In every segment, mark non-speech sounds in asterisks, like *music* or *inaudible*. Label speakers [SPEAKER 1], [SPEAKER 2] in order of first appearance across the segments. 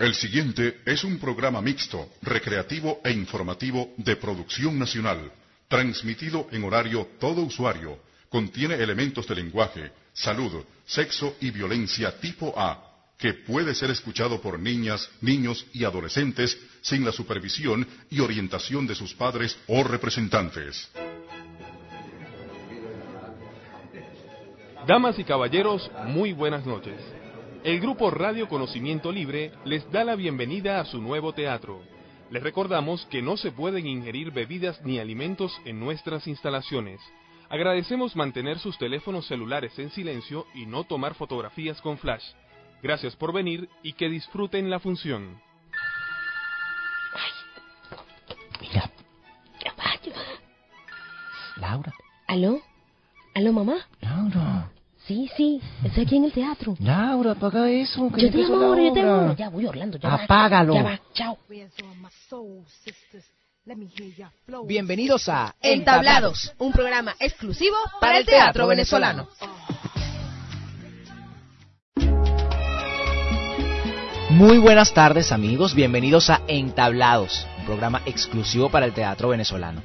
[SPEAKER 1] El siguiente es un programa mixto, recreativo e informativo de producción nacional, transmitido en horario todo usuario. Contiene elementos de lenguaje, salud, sexo y violencia tipo A, que puede ser escuchado por niñas, niños y adolescentes sin la supervisión y orientación de sus padres o representantes.
[SPEAKER 2] Damas y caballeros, muy buenas noches. El grupo Radio Conocimiento Libre les da la bienvenida a su nuevo teatro. Les recordamos que no se pueden ingerir bebidas ni alimentos en nuestras instalaciones. Agradecemos mantener sus teléfonos celulares en silencio y no tomar fotografías con flash. Gracias por venir y que disfruten la función.
[SPEAKER 3] Mira. Laura.
[SPEAKER 4] ¿Aló? ¿Aló, mamá?
[SPEAKER 3] Laura.
[SPEAKER 4] Sí, sí, estoy aquí en el teatro.
[SPEAKER 3] Laura, apaga eso. Que
[SPEAKER 4] Yo te llamo
[SPEAKER 3] la
[SPEAKER 4] ahora, yo te llamo. Ya voy, Orlando, ya va.
[SPEAKER 3] Apágalo.
[SPEAKER 4] Ya va, chao.
[SPEAKER 5] Bienvenidos a
[SPEAKER 4] Entablados, un programa exclusivo para el teatro venezolano.
[SPEAKER 3] Muy buenas tardes amigos, bienvenidos a Entablados, un programa exclusivo para el teatro venezolano.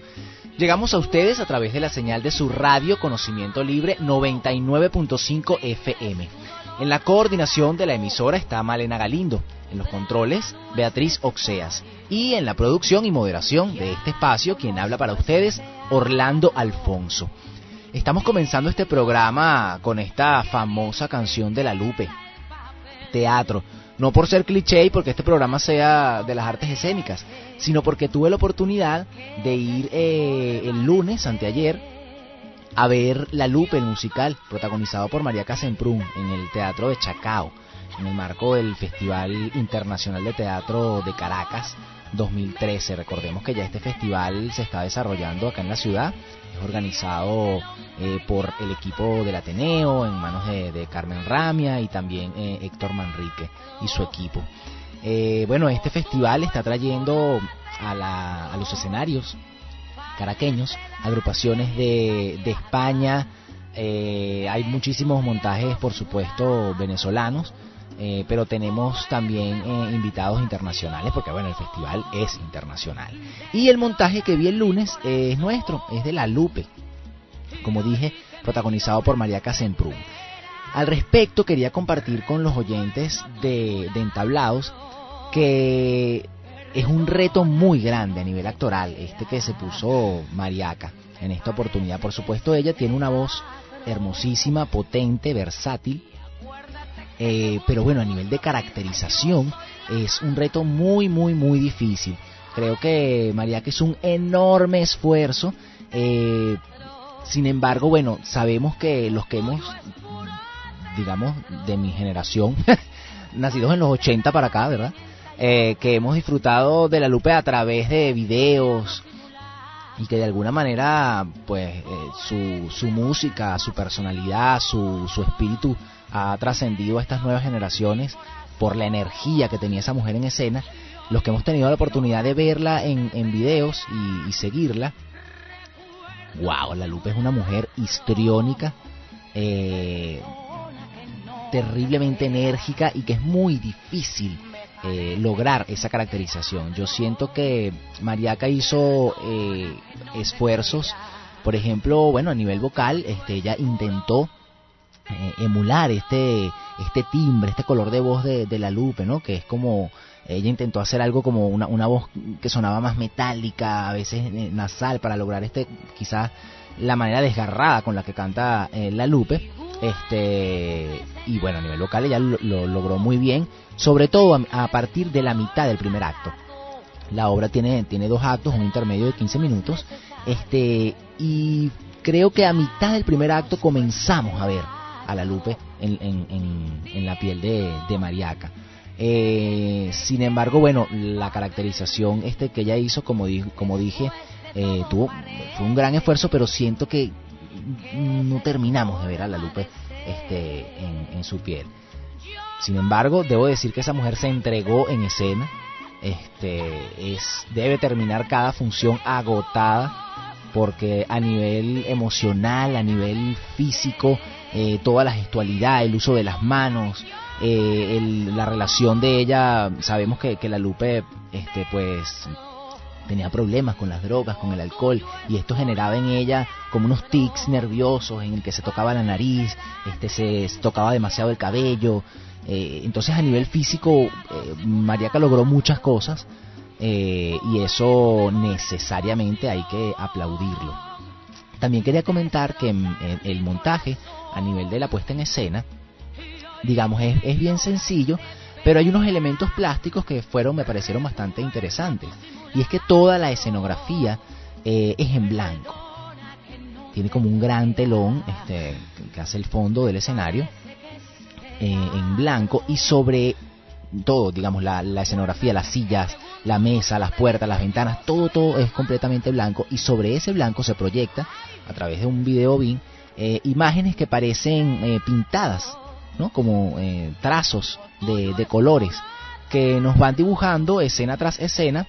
[SPEAKER 3] Llegamos a ustedes a través de la señal de su radio Conocimiento Libre 99.5 FM. En la coordinación de la emisora está Malena Galindo, en los controles Beatriz Oxeas y en la producción y moderación de este espacio quien habla para ustedes Orlando Alfonso. Estamos comenzando este programa con esta famosa canción de la Lupe, teatro. No por ser cliché y porque este programa sea de las artes escénicas, sino porque tuve la oportunidad de ir eh, el lunes, anteayer, a ver La Lupe, el musical, protagonizado por María Casemprún en el Teatro de Chacao, en el marco del Festival Internacional de Teatro de Caracas 2013. Recordemos que ya este festival se está desarrollando acá en la ciudad, es organizado eh, por el equipo del Ateneo en manos de, Carmen Ramia y también eh, Héctor Manrique y su equipo. Eh, bueno, este festival está trayendo a, la- a los escenarios caraqueños, agrupaciones de, de España, eh, hay muchísimos montajes, por supuesto, venezolanos, eh, pero tenemos también eh, invitados internacionales, porque bueno, el festival es internacional. Y el montaje que vi el lunes es nuestro, es de La Lupe, como dije, protagonizado por María Casemprún. Al respecto, quería compartir con los oyentes de, de Entablados que es un reto muy grande a nivel actoral, este que se puso Mariaca en esta oportunidad. Por supuesto, ella tiene una voz hermosísima, potente, versátil, eh, pero bueno, a nivel de caracterización es un reto muy, muy, muy difícil. Creo que Mariaca es un enorme esfuerzo. eh, sin embargo, bueno, sabemos que los que hemos, digamos, de mi generación, *laughs* nacidos en los 80 para acá, ¿verdad? Eh, que hemos disfrutado de la Lupe a través de videos y que de alguna manera, pues, eh, su, su música, su personalidad, su, su espíritu ha trascendido a estas nuevas generaciones por la energía que tenía esa mujer en escena. Los que hemos tenido la oportunidad de verla en, en videos y, y seguirla, wow, la Lupe es una mujer histriónica, eh, terriblemente enérgica y que es muy difícil eh, lograr esa caracterización. Yo siento que Mariaca hizo eh, esfuerzos, por ejemplo, bueno, a nivel vocal, este, ella intentó eh, emular este este timbre, este color de voz de, de la Lupe, ¿no? Que es como ella intentó hacer algo como una, una voz que sonaba más metálica, a veces nasal, para lograr este quizás la manera desgarrada con la que canta eh, la Lupe. Este y bueno, a nivel vocal ella lo, lo logró muy bien, sobre todo a, a partir de la mitad del primer acto. La obra tiene, tiene dos actos, un intermedio de 15 minutos, este, y creo que a mitad del primer acto comenzamos a ver a la Lupe en, en- en- la piel de, de Mariaca. Eh, sin embargo, bueno, la caracterización este que ella hizo, como, di- como dije, eh, tuvo, fue un gran esfuerzo, pero siento que no terminamos de ver a la Lupe este, en, en su piel. Sin embargo, debo decir que esa mujer se entregó en escena. Este, es, debe terminar cada función agotada porque a nivel emocional, a nivel físico, eh, toda la gestualidad, el uso de las manos, eh, la relación de ella, sabemos que, que la Lupe, este, pues tenía problemas con las drogas, con el alcohol, y esto generaba en ella como unos tics nerviosos en el que se tocaba la nariz, este, se tocaba demasiado el cabello. Eh, entonces a nivel físico, eh, Mariaca logró muchas cosas eh, y eso necesariamente hay que aplaudirlo. También quería comentar que el montaje a nivel de la puesta en escena, digamos, es, es bien sencillo, pero hay unos elementos plásticos que fueron, me parecieron bastante interesantes. Y es que toda la escenografía eh, es en blanco. Tiene como un gran telón este, que hace el fondo del escenario eh, en blanco y sobre todo, digamos, la, escenografía, las sillas, la mesa, las puertas, las ventanas, todo, todo es completamente blanco y sobre ese blanco se proyecta a través de un video BIM eh, imágenes que parecen pintadas ¿no? como eh, trazos de, de colores que nos van dibujando escena tras escena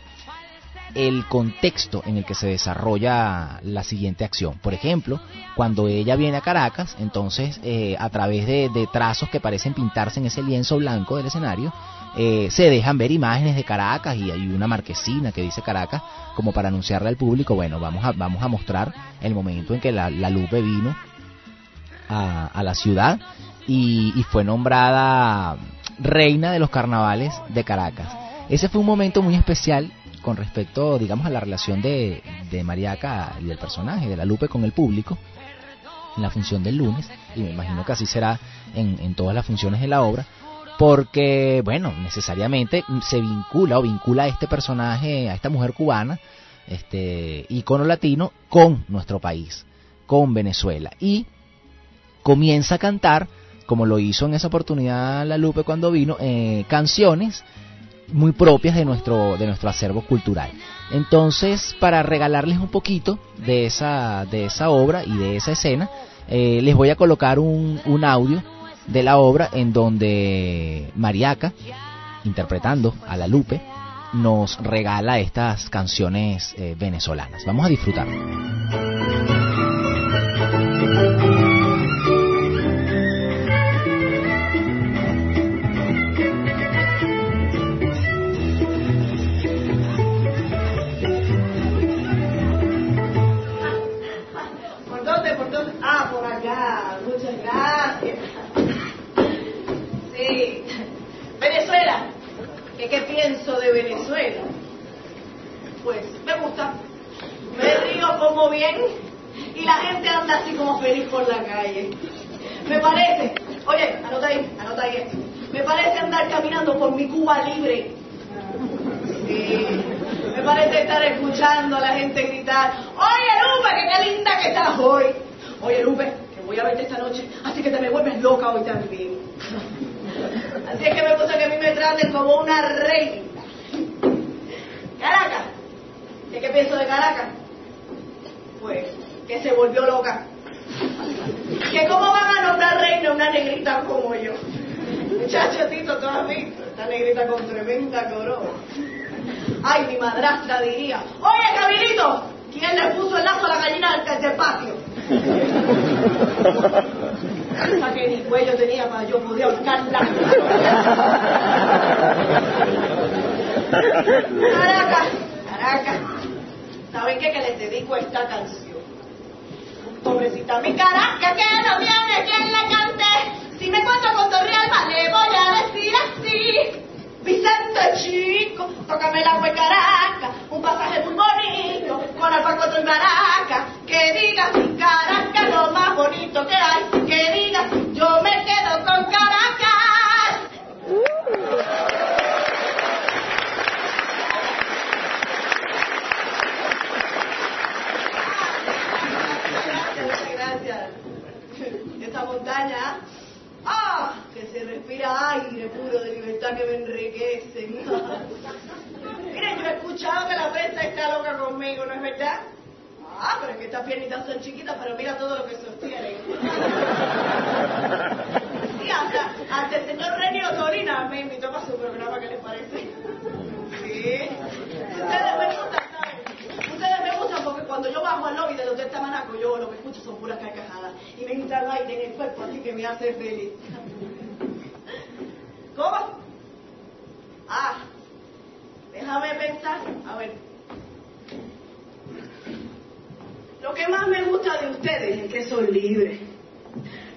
[SPEAKER 3] el contexto en el que se desarrolla la siguiente acción. Por ejemplo, cuando ella viene a Caracas, entonces eh, a través de, trazos que parecen pintarse en ese lienzo blanco del escenario, eh, se dejan ver imágenes de Caracas y hay una marquesina que dice Caracas como para anunciarle al público, bueno, vamos a, vamos a mostrar el momento en que la, la Lupe vino a, a la ciudad y, fue nombrada reina de los carnavales de Caracas. Ese fue un momento muy especial con respecto, digamos, a la relación de, de Mariaca y del personaje, de la Lupe con el público, en la función del lunes, y me imagino que así será en, en todas las funciones de la obra, porque, bueno, necesariamente se vincula o vincula a este personaje, a esta mujer cubana, este icono latino, con nuestro país, con Venezuela, y comienza a cantar como lo hizo en esa oportunidad la Lupe cuando vino, eh, canciones muy propias de nuestro, de nuestro acervo cultural. Entonces, para regalarles un poquito de esa, de esa obra y de esa escena, eh, les voy a colocar un, un audio de la obra en donde Mariaca, interpretando a la Lupe, nos regala estas canciones eh, venezolanas. Vamos a disfrutar.
[SPEAKER 6] Calle. Me parece, oye, anota ahí, anota ahí esto. Me parece andar caminando por mi Cuba libre. me parece estar escuchando a la gente gritar, oye Lupe, que qué linda que estás hoy. Oye Lupe, que voy a verte esta noche, así que te me vuelves loca hoy también. *laughs* Así es que me gusta que a mí me traten como una reina. Caracas. ¿Y qué pienso de Caracas? Pues que se volvió loca. Que cómo van a nombrar reina una negrita como yo. Muchacho, Tito, tú has visto. Esta negrita con tremenda corona. Ay, mi madrastra diría, oye, Camilito, ¿quién le puso el lazo a la gallina del patio? *laughs* Hasta que ni cuello tenía para yo poder ahorcarla. *laughs* Caracas, Caracas. ¿Saben qué? Que les dedico esta canción. Pobrecita mi Caracas, que no viene quien la cante. Si me encuentro con Torrealba, le voy a decir así. Vicente Chico, tócame la agua Caracas, un pasaje muy bonito, con Alfa 4 en Caracas, que digas mi Caracas lo más bonito que hay, que digas yo me quedo con Caracas. *laughs* Esta montaña ¡Ah! Que se respira aire puro de libertad que me enriquece. Miren, yo he escuchado que la prensa está loca conmigo, ¿no es verdad? Ah, pero es que estas piernitas son chiquitas, pero mira todo lo que sostienen. Sí, hasta, hasta el señor Renio Torina me invitó para su programa, ¿qué les parece? Cuando yo bajo al lobby de los de Tamanaco, yo lo que escucho son puras carcajadas. Y me entra el aire en el cuerpo, así que me hace feliz. *laughs* ¿Cómo? Ah, déjame pensar. A ver. Lo que más me gusta de ustedes es que son libres.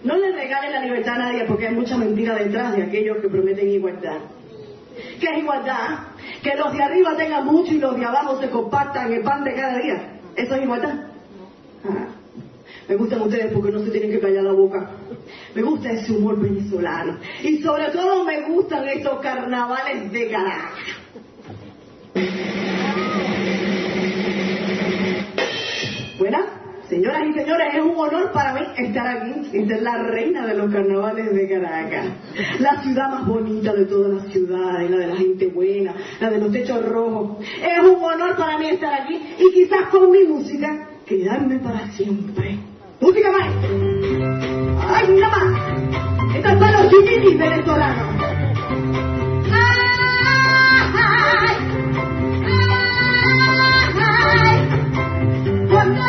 [SPEAKER 6] No les regalen la libertad a nadie porque hay mucha mentira detrás de aquellos que prometen igualdad. ¿Qué es igualdad? Que los de arriba tengan mucho y los de abajo se compartan el pan de cada día. ¿Eso es igualdad? Ah, me gustan ustedes porque no se tienen que callar la boca. Me gusta ese humor venezolano. Y sobre todo me gustan estos carnavales de Caracas. Buenas, señoras y señores, es un honor para mí estar aquí y ser la reina de los carnavales de Caracas. La ciudad más bonita de todas las ciudades, la de la gente buena, la de los techos rojos. Es un honor para mí estar aquí y quizás con mi música quedarme para siempre. ¡Música maestra! ¡Ay, nada más! Estos son los chiquitis venezolanos. Cuando llegué a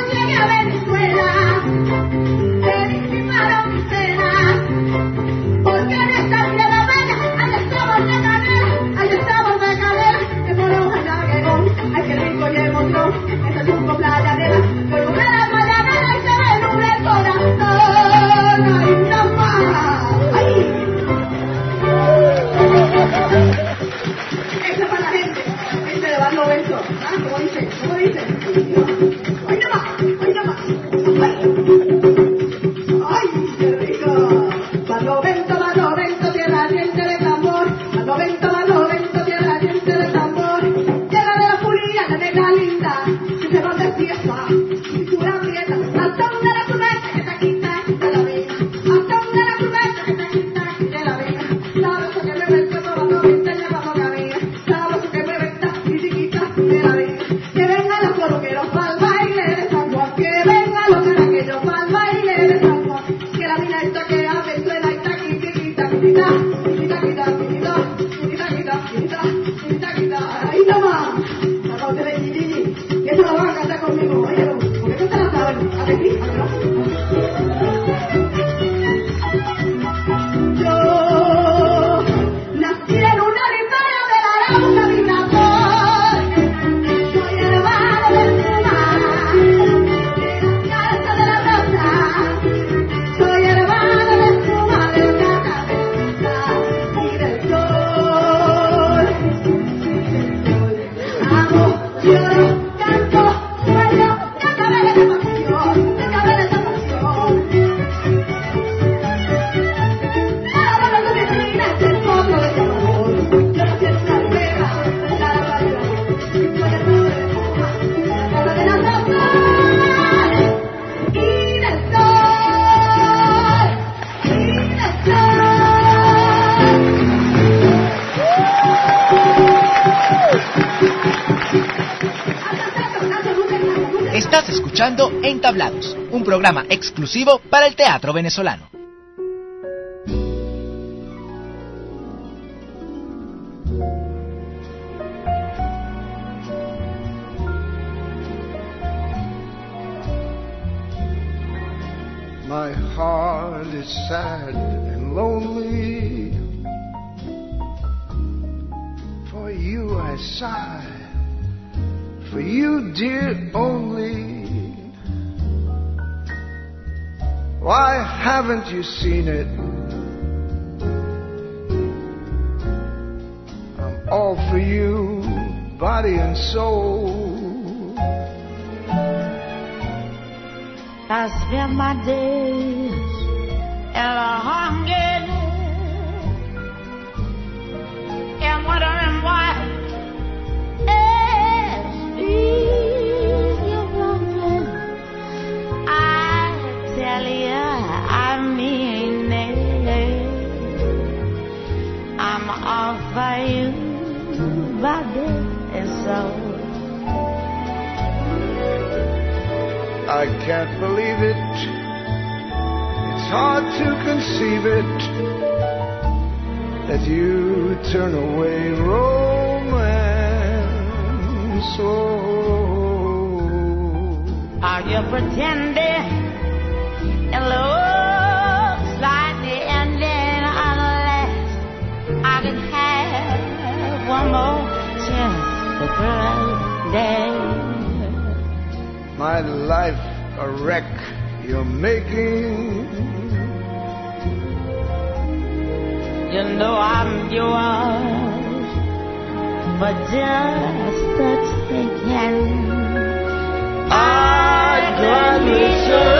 [SPEAKER 3] escuchando Entablados, un programa exclusivo para el teatro venezolano.
[SPEAKER 7] My heart is sad and lonely. For you I sigh, for you, dear, only. Why haven't you seen it? I'm all for you, body and soul.
[SPEAKER 8] I spend my days in a hunger for you, body and soul.
[SPEAKER 7] I can't believe it. It's hard to conceive it that you turn away romance. Oh,
[SPEAKER 8] Are you pretending? It one more chance to bright
[SPEAKER 7] My life a wreck you're making.
[SPEAKER 8] You know I'm yours, but just a second.
[SPEAKER 7] I got me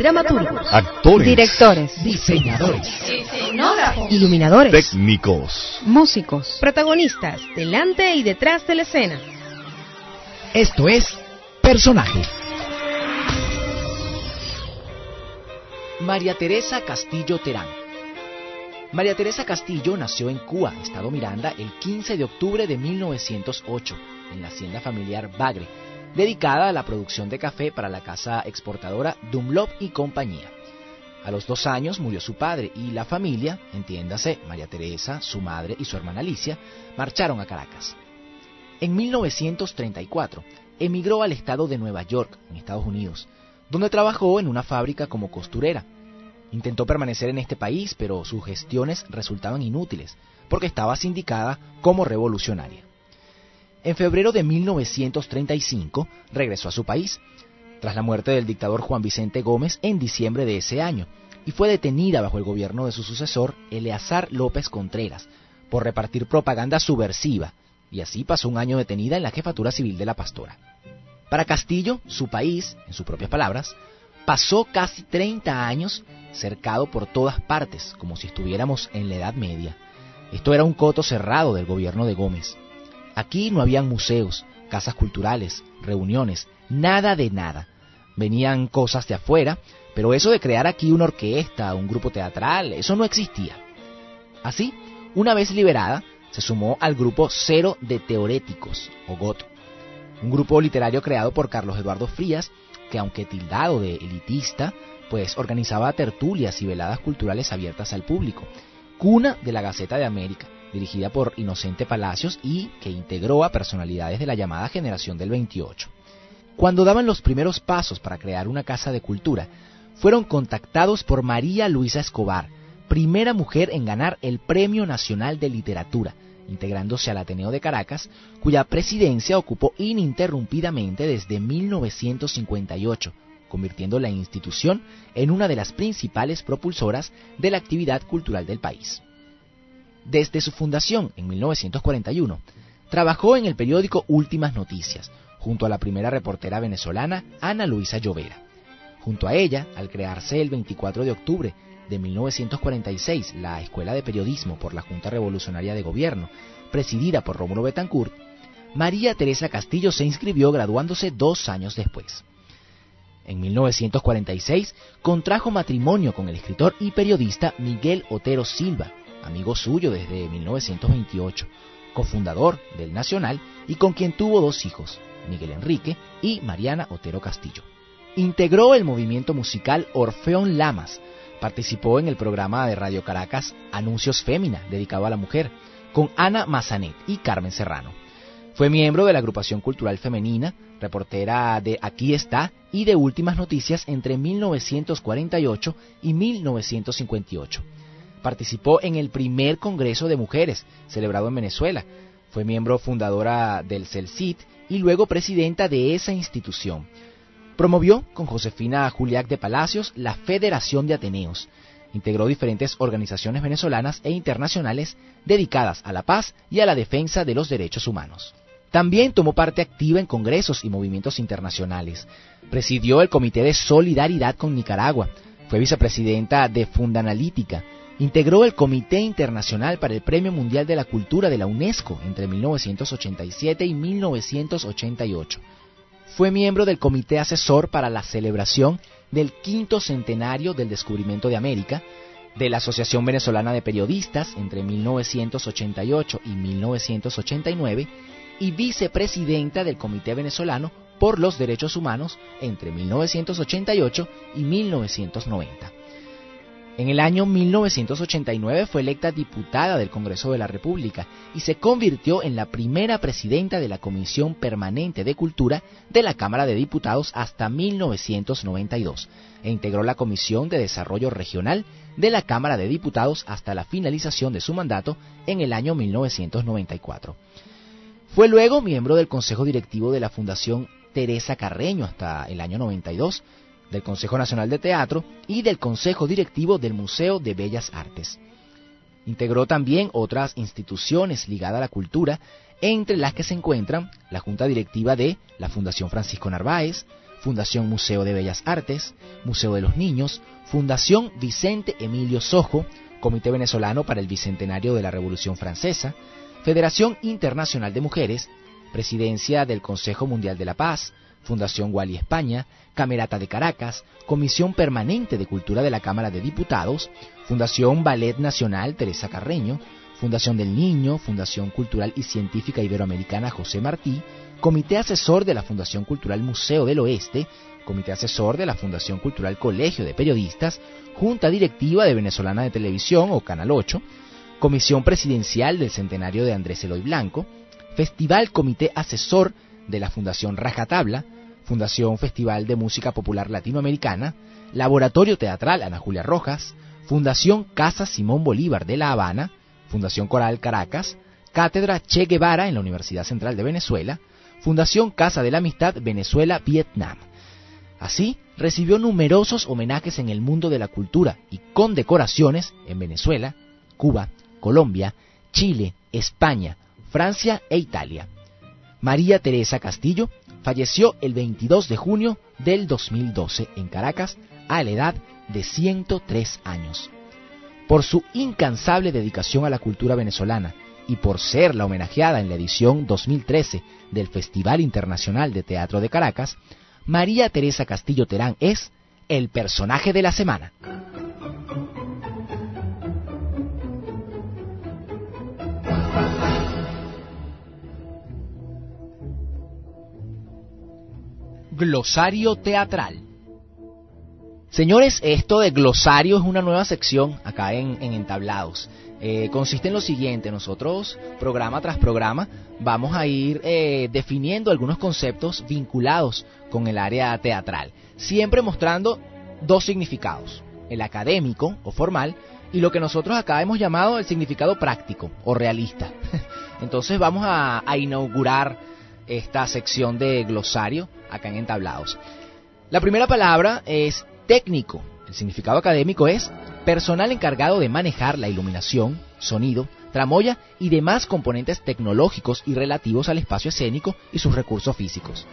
[SPEAKER 4] Dramaturgos,
[SPEAKER 9] Actores.
[SPEAKER 4] directores,
[SPEAKER 5] Diseñadores.
[SPEAKER 4] Iluminadores,
[SPEAKER 9] Técnicos.
[SPEAKER 4] músicos, protagonistas, delante y detrás de la escena.
[SPEAKER 5] Esto es Personaje.
[SPEAKER 3] María Teresa Castillo Terán. María Teresa Castillo nació en Cuba, Estado Miranda, el 15 de octubre de 1908, en la hacienda familiar Bagre, dedicada a la producción de café para la casa exportadora Dunlop y compañía. A los dos años murió su padre y la familia, entiéndase, María Teresa, su madre y su hermana Alicia, marcharon a Caracas. En 1934 emigró al estado de Nueva York, en Estados Unidos, donde trabajó en una fábrica como costurera. Intentó permanecer en este país, pero sus gestiones resultaban inútiles, porque estaba sindicada como revolucionaria. En febrero de 1935 regresó a su país, tras la muerte del dictador Juan Vicente Gómez en diciembre de ese año, y fue detenida bajo el gobierno de su sucesor, Eleazar López Contreras, por repartir propaganda subversiva, y así pasó un año detenida en la jefatura civil de la pastora. Para Castillo, su país, en sus propias palabras, pasó casi 30 años cercado por todas partes, como si estuviéramos en la Edad Media. Esto era un coto cerrado del gobierno de Gómez. Aquí no habían museos, casas culturales, reuniones, nada de nada. Venían cosas de afuera, pero eso de crear aquí una orquesta, un grupo teatral, eso no existía. Así, una vez liberada, se sumó al grupo Cero de Teoréticos, o GOT, un grupo literario creado por Carlos Eduardo Frías, que aunque tildado de elitista, pues organizaba tertulias y veladas culturales abiertas al público, cuna de la Gaceta de América, dirigida por Inocente Palacios y que integró a personalidades de la llamada generación del 28. Cuando daban los primeros pasos para crear una casa de cultura, fueron contactados por María Luisa Escobar, primera mujer en ganar el Premio Nacional de Literatura, integrándose al Ateneo de Caracas, cuya presidencia ocupó ininterrumpidamente desde 1958, convirtiendo la institución en una de las principales propulsoras de la actividad cultural del país. Desde su fundación en 1941, trabajó en el periódico Últimas Noticias, junto a la primera reportera venezolana Ana Luisa Llovera. Junto a ella, al crearse el 24 de octubre de 1946 la Escuela de Periodismo por la Junta Revolucionaria de Gobierno, presidida por Rómulo Betancourt, María Teresa Castillo se inscribió graduándose dos años después. En 1946 contrajo matrimonio con el escritor y periodista Miguel Otero Silva, amigo suyo desde 1928, cofundador del Nacional y con quien tuvo dos hijos, Miguel Enrique y Mariana Otero Castillo. Integró el movimiento musical Orfeón Lamas, participó en el programa de Radio Caracas Anuncios Fémina, dedicado a la mujer, con Ana Mazanet y Carmen Serrano. Fue miembro de la agrupación cultural femenina, reportera de Aquí está y de Últimas Noticias entre 1948 y 1958. Participó en el primer Congreso de Mujeres, celebrado en Venezuela. Fue miembro fundadora del CELCIT y luego presidenta de esa institución. Promovió con Josefina Juliac de Palacios la Federación de Ateneos. Integró diferentes organizaciones venezolanas e internacionales dedicadas a la paz y a la defensa de los derechos humanos. También tomó parte activa en congresos y movimientos internacionales. Presidió el Comité de Solidaridad con Nicaragua. Fue vicepresidenta de Fundanalítica. Integró el Comité Internacional para el Premio Mundial de la Cultura de la UNESCO entre 1987 y 1988. Fue miembro del Comité Asesor para la celebración del quinto centenario del descubrimiento de América, de la Asociación Venezolana de Periodistas entre 1988 y 1989 y vicepresidenta del Comité Venezolano por los Derechos Humanos entre 1988 y 1990. En el año 1989 fue electa diputada del Congreso de la República y se convirtió en la primera presidenta de la Comisión Permanente de Cultura de la Cámara de Diputados hasta 1992 e integró la Comisión de Desarrollo Regional de la Cámara de Diputados hasta la finalización de su mandato en el año 1994. Fue luego miembro del Consejo Directivo de la Fundación Teresa Carreño hasta el año 92, del Consejo Nacional de Teatro y del Consejo Directivo del Museo de Bellas Artes. Integró también otras instituciones ligadas a la cultura, entre las que se encuentran la Junta Directiva de la Fundación Francisco Narváez, Fundación Museo de Bellas Artes, Museo de los Niños, Fundación Vicente Emilio Sojo, Comité Venezolano para el Bicentenario de la Revolución Francesa, Federación Internacional de Mujeres, Presidencia del Consejo Mundial de la Paz, Fundación Wally España, Camerata de Caracas, Comisión Permanente de Cultura de la Cámara de Diputados, Fundación Ballet Nacional Teresa Carreño, Fundación del Niño, Fundación Cultural y Científica Iberoamericana José Martí, Comité Asesor de la Fundación Cultural Museo del Oeste, Comité Asesor de la Fundación Cultural Colegio de Periodistas, Junta Directiva de Venezolana de Televisión o Canal 8, Comisión Presidencial del Centenario de Andrés Eloy Blanco, Festival Comité Asesor de la Fundación Rajatabla, Fundación Festival de Música Popular Latinoamericana, Laboratorio Teatral Ana Julia Rojas, Fundación Casa Simón Bolívar de La Habana, Fundación Coral Caracas, Cátedra Che Guevara en la Universidad Central de Venezuela, Fundación Casa de la Amistad Venezuela-Vietnam. Así, recibió numerosos homenajes en el mundo de la cultura y condecoraciones en Venezuela, Cuba, Colombia, Chile, España, Francia e Italia. María Teresa Castillo falleció el 22 de junio del 2012 en Caracas a la edad de 103 años. Por su incansable dedicación a la cultura venezolana y por ser la homenajeada en la edición 2013 del Festival Internacional de Teatro de Caracas, María Teresa Castillo Terán es el personaje de la semana. Glosario Teatral. Señores, esto de glosario es una nueva sección acá en, Entablados. Eh, consiste en lo siguiente, nosotros programa tras programa vamos a ir eh, definiendo algunos conceptos vinculados con el área teatral, siempre mostrando dos significados, el académico o formal y lo que nosotros acá hemos llamado el significado práctico o realista. *laughs* Entonces vamos a inaugurar esta sección de glosario acá en Entablados. La primera palabra es técnico. El significado académico es personal encargado de manejar la iluminación, sonido, tramoya y demás componentes tecnológicos y relativos al espacio escénico y sus recursos físicos.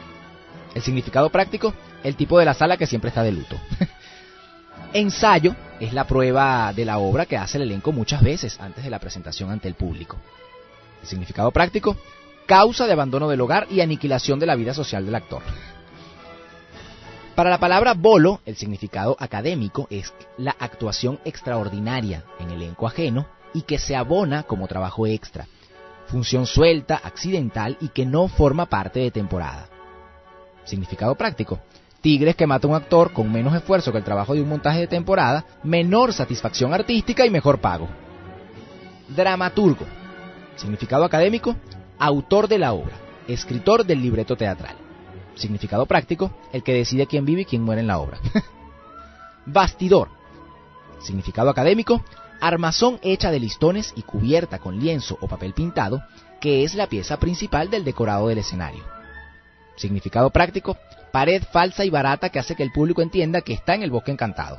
[SPEAKER 3] El significado práctico, el tipo de la sala que siempre está de luto. *laughs* Ensayo es la prueba de la obra que hace el elenco muchas veces antes de la presentación ante el público. El significado práctico, causa de abandono del hogar y aniquilación de la vida social del actor. Para la palabra bolo, el significado académico es la actuación extraordinaria en elenco ajeno y que se abona como trabajo extra, función suelta, accidental y que no forma parte de temporada. Significado práctico. Tigres que mata a un actor con menos esfuerzo que el trabajo de un montaje de temporada, menor satisfacción artística y mejor pago. Dramaturgo. Significado académico, autor de la obra, escritor del libreto teatral. Significado práctico, el que decide quién vive y quién muere en la obra. *laughs* Bastidor. Significado académico, armazón hecha de listones y cubierta con lienzo o papel pintado, que es la pieza principal del decorado del escenario. Significado práctico, pared falsa y barata que hace que el público entienda que está en el bosque encantado.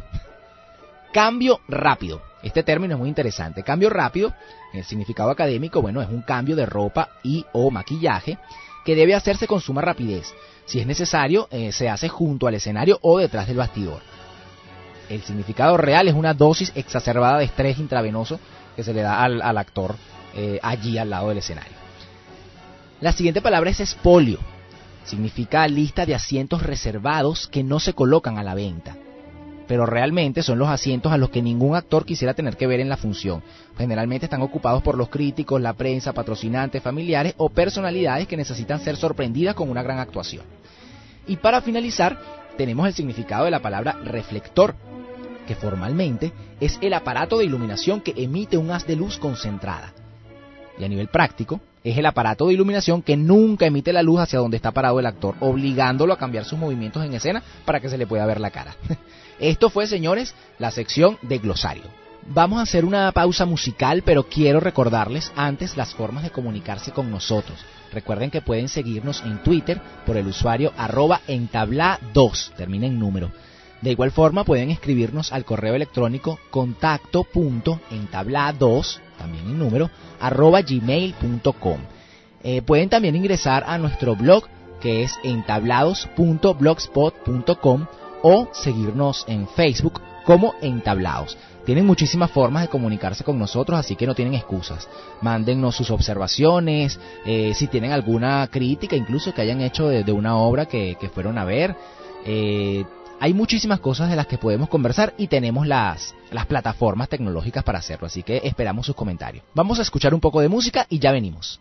[SPEAKER 3] *laughs* Cambio rápido. Este término es muy interesante. Cambio rápido, el significado académico, bueno, es un cambio de ropa y o maquillaje que debe hacerse con suma rapidez. Si es necesario, eh, se hace junto al escenario o detrás del bastidor. El significado real es una dosis exacerbada de estrés intravenoso que se le da al, actor eh, allí al lado del escenario. La siguiente palabra es espolio. Significa lista de asientos reservados que no se colocan a la venta pero realmente son los asientos a los que ningún actor quisiera tener que ver en la función. Generalmente están ocupados por los críticos, la prensa, patrocinantes, familiares o personalidades que necesitan ser sorprendidas con una gran actuación. Y para finalizar, tenemos el significado de la palabra reflector, que formalmente es el aparato de iluminación que emite un haz de luz concentrada. Y a nivel práctico, es el aparato de iluminación que nunca emite la luz hacia donde está parado el actor, obligándolo a cambiar sus movimientos en escena para que se le pueda ver la cara. *laughs* Esto fue, señores, la sección de glosario. Vamos a hacer una pausa musical, pero quiero recordarles antes las formas de comunicarse con nosotros. Recuerden que pueden seguirnos en Twitter por el usuario arroba entabla2, termina en número. De igual forma pueden escribirnos al correo electrónico contacto.entabla2, también en número, arroba gmail.com. Eh, pueden también ingresar a nuestro blog que es entablados.blogspot.com o seguirnos en Facebook como Entablados. Tienen muchísimas formas de comunicarse con nosotros, así que no tienen excusas. Mándennos sus observaciones, eh, si tienen alguna crítica, incluso que hayan hecho de, una obra que, fueron a ver. Eh, hay muchísimas cosas de las que podemos conversar y tenemos las, las plataformas tecnológicas para hacerlo, así que esperamos sus comentarios. Vamos a escuchar un poco de música y ya venimos.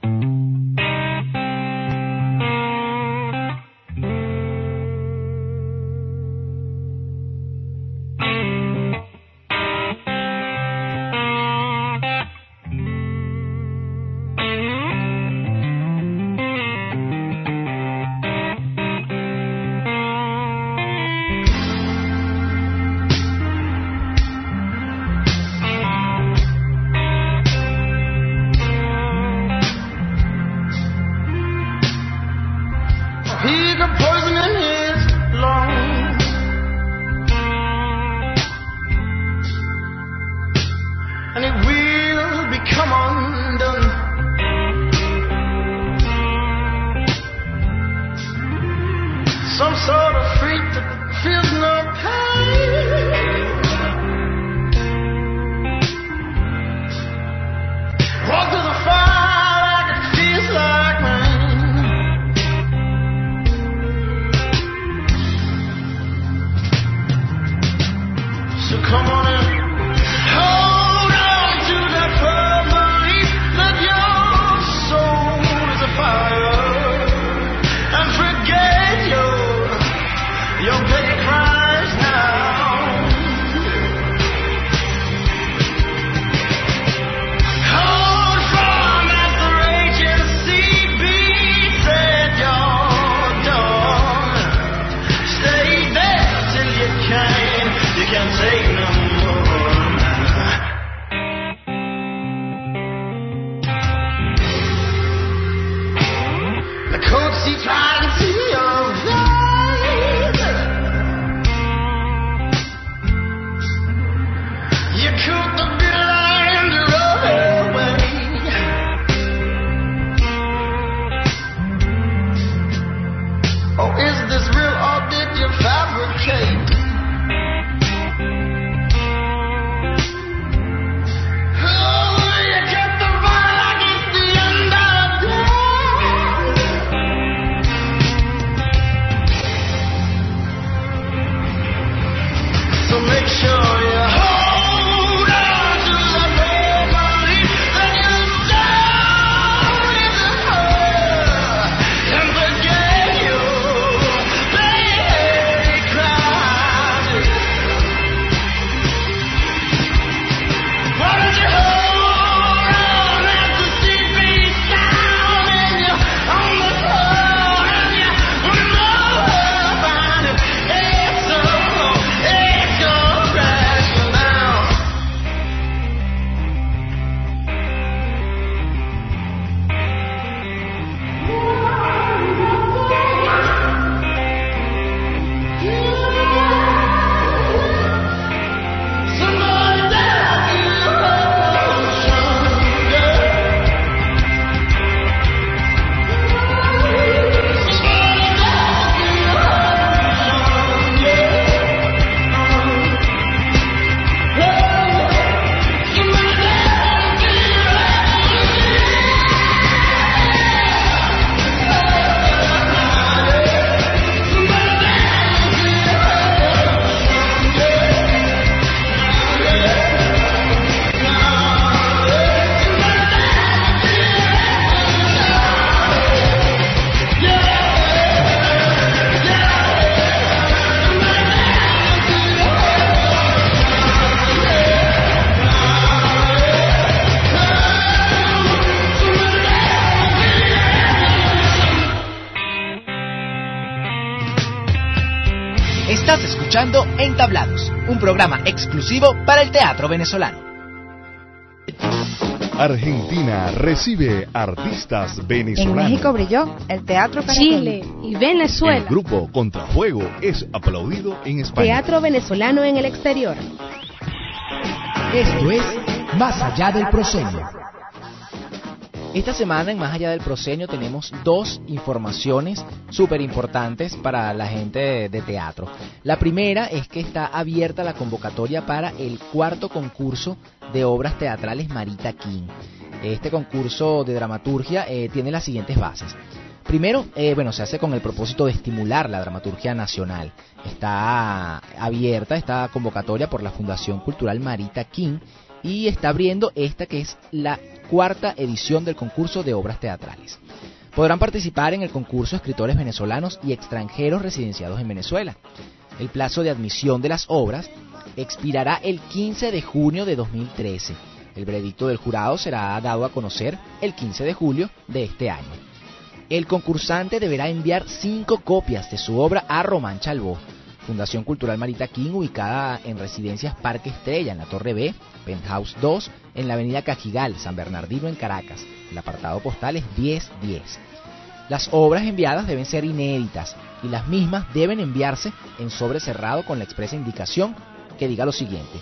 [SPEAKER 3] Programa exclusivo para el teatro venezolano.
[SPEAKER 9] Argentina recibe artistas venezolanos.
[SPEAKER 10] En México brilló el teatro
[SPEAKER 11] Chile y Venezuela.
[SPEAKER 9] El grupo Contrafuego es aplaudido en España.
[SPEAKER 11] Teatro venezolano en el exterior.
[SPEAKER 5] Esto es Más allá del proscenio.
[SPEAKER 3] Esta semana en Más allá del proscenio tenemos dos informaciones súper importantes para la gente de teatro. La primera es que está abierta la convocatoria para el cuarto concurso de obras teatrales Marita King. Este concurso de dramaturgia eh, tiene las siguientes bases. Primero, eh, bueno, se hace con el propósito de estimular la dramaturgia nacional. Está abierta esta convocatoria por la Fundación Cultural Marita King y está abriendo esta que es la cuarta edición del concurso de obras teatrales. Podrán participar en el concurso escritores venezolanos y extranjeros residenciados en Venezuela. El plazo de admisión de las obras expirará el 15 de junio de 2013. El veredicto del jurado será dado a conocer el 15 de julio de este año. El concursante deberá enviar cinco copias de su obra a Román Chalbó, Fundación Cultural Marita King, ubicada en Residencias Parque Estrella, en la Torre B, Penthouse 2, en la Avenida Cajigal, San Bernardino, en Caracas. El apartado postal es 1010. Las obras enviadas deben ser inéditas y las mismas deben enviarse en sobre cerrado con la expresa indicación que diga lo siguiente.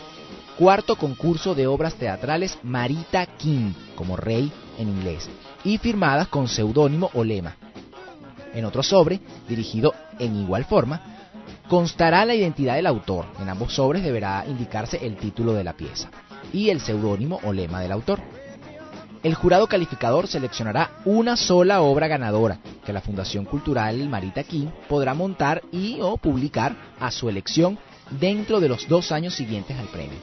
[SPEAKER 3] Cuarto concurso de obras teatrales Marita King, como rey en inglés, y firmadas con seudónimo o lema. En otro sobre, dirigido en igual forma, constará la identidad del autor. En ambos sobres deberá indicarse el título de la pieza y el seudónimo o lema del autor. El jurado calificador seleccionará una sola obra ganadora que la Fundación Cultural Marita King podrá montar y o publicar a su elección dentro de los dos años siguientes al premio.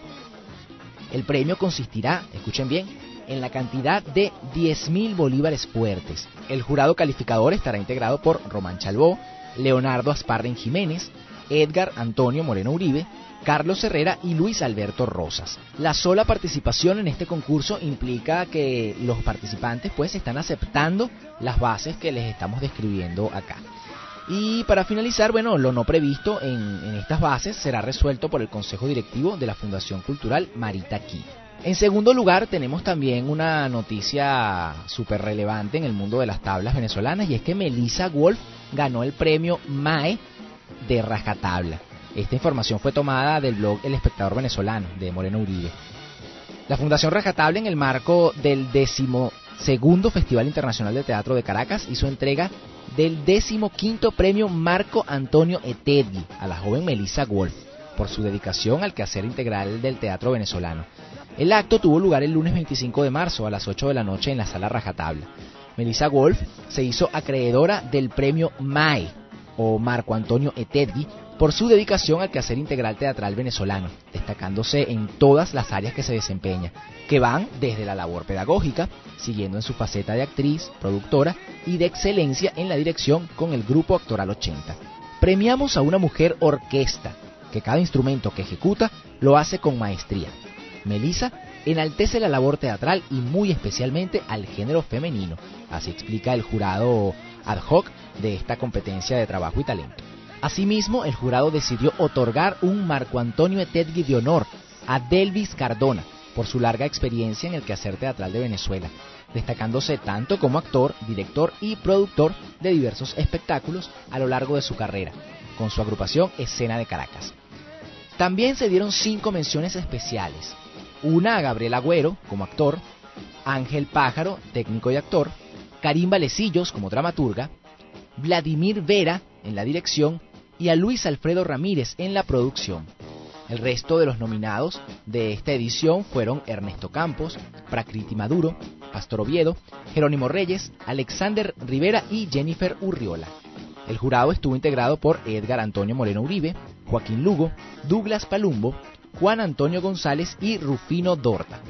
[SPEAKER 3] El premio consistirá, escuchen bien, en la cantidad de 10.000 bolívares fuertes. El jurado calificador estará integrado por Román Chalbó, Leonardo Asparren Jiménez, Edgar Antonio Moreno Uribe, Carlos Herrera y Luis Alberto Rosas. La sola participación en este concurso implica que los participantes pues están aceptando las bases que les estamos describiendo acá. Y para finalizar, bueno, lo no previsto en, estas bases será resuelto por el Consejo Directivo de la Fundación Cultural Marita Aquí. En segundo lugar, tenemos también una noticia súper relevante en el mundo de las tablas venezolanas y es que Melissa Wolf ganó el premio MAE de Rajatabla. Esta información fue tomada del blog El Espectador Venezolano de Moreno Uribe. La Fundación Rajatabla, en el marco del decimosegundo Festival Internacional de Teatro de Caracas, hizo entrega del decimoquinto premio Marco Antonio Etedgui a la joven Melissa Wolf por su dedicación al quehacer integral del teatro venezolano. El acto tuvo lugar el lunes 25 de marzo a las 8 de la noche en la sala Rajatabla. Melissa Wolf se hizo acreedora del premio MAE, o Marco Antonio Etedgui, por su dedicación al quehacer integral teatral venezolano, destacándose en todas las áreas que se desempeña, que van desde la labor pedagógica, siguiendo en su faceta de actriz, productora y de excelencia en la dirección con el Grupo Actoral 80. Premiamos a una mujer orquesta, que cada instrumento que ejecuta lo hace con maestría. Melissa enaltece la labor teatral y muy especialmente al género femenino, así explica el jurado ad hoc de esta competencia de trabajo y talento. Asimismo, el jurado decidió otorgar un Marco Antonio Etedgui de honor a Delvis Cardona por su larga experiencia en el quehacer teatral de Venezuela, destacándose tanto como actor, director y productor de diversos espectáculos a lo largo de su carrera, con su agrupación Escena de Caracas. También se dieron cinco menciones especiales, una a Gabriel Agüero como actor, Ángel Pájaro, técnico y actor, Karim Valecillos como dramaturga, Vladimir Vera en la dirección y a Luis Alfredo Ramírez en la producción. El resto de los nominados de esta edición fueron Ernesto Campos, Prakriti Maduro, Pastor Oviedo, Jerónimo Reyes, Alexander Rivera y Jennifer Urriola. El jurado estuvo integrado por Edgar Antonio Moreno Uribe, Joaquín Lugo, Douglas Palumbo, Juan Antonio González y Rufino Dorta.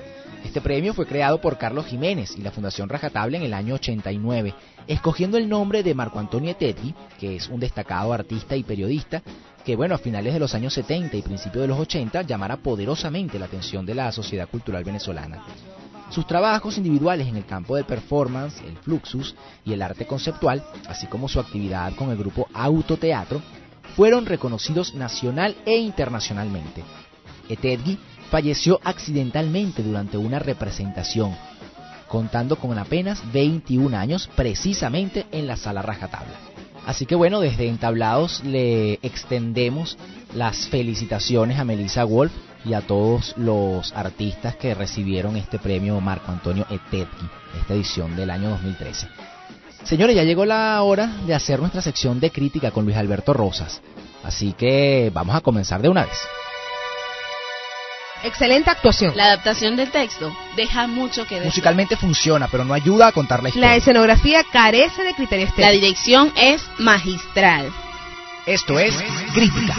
[SPEAKER 3] Este premio fue creado por Carlos Jiménez y la Fundación Rajatable en el año 89, escogiendo el nombre de Marco Antonio Tetti, que es un destacado artista y periodista, que bueno, a finales de los años 70 y principios de los 80 llamara poderosamente la atención de la sociedad cultural venezolana. Sus trabajos individuales en el campo del performance, el fluxus y el arte conceptual, así como su actividad con el grupo Autoteatro, fueron reconocidos nacional e internacionalmente. Etedgui falleció accidentalmente durante una representación, contando con apenas 21 años precisamente en la sala rajatabla. Así que bueno, desde Entablados le extendemos las felicitaciones a Melissa Wolf y a todos los artistas que recibieron este premio Marco Antonio Etedgui, esta edición del año 2013. Señores, ya llegó la hora de hacer nuestra sección de crítica con Luis Alberto Rosas, así que vamos a comenzar de una vez.
[SPEAKER 11] Excelente actuación.
[SPEAKER 10] La adaptación del texto deja mucho que decir.
[SPEAKER 3] Musicalmente funciona, pero no ayuda a contar la historia.
[SPEAKER 11] La escenografía carece de criterio estético.
[SPEAKER 10] La dirección es magistral.
[SPEAKER 3] Esto es Crítica.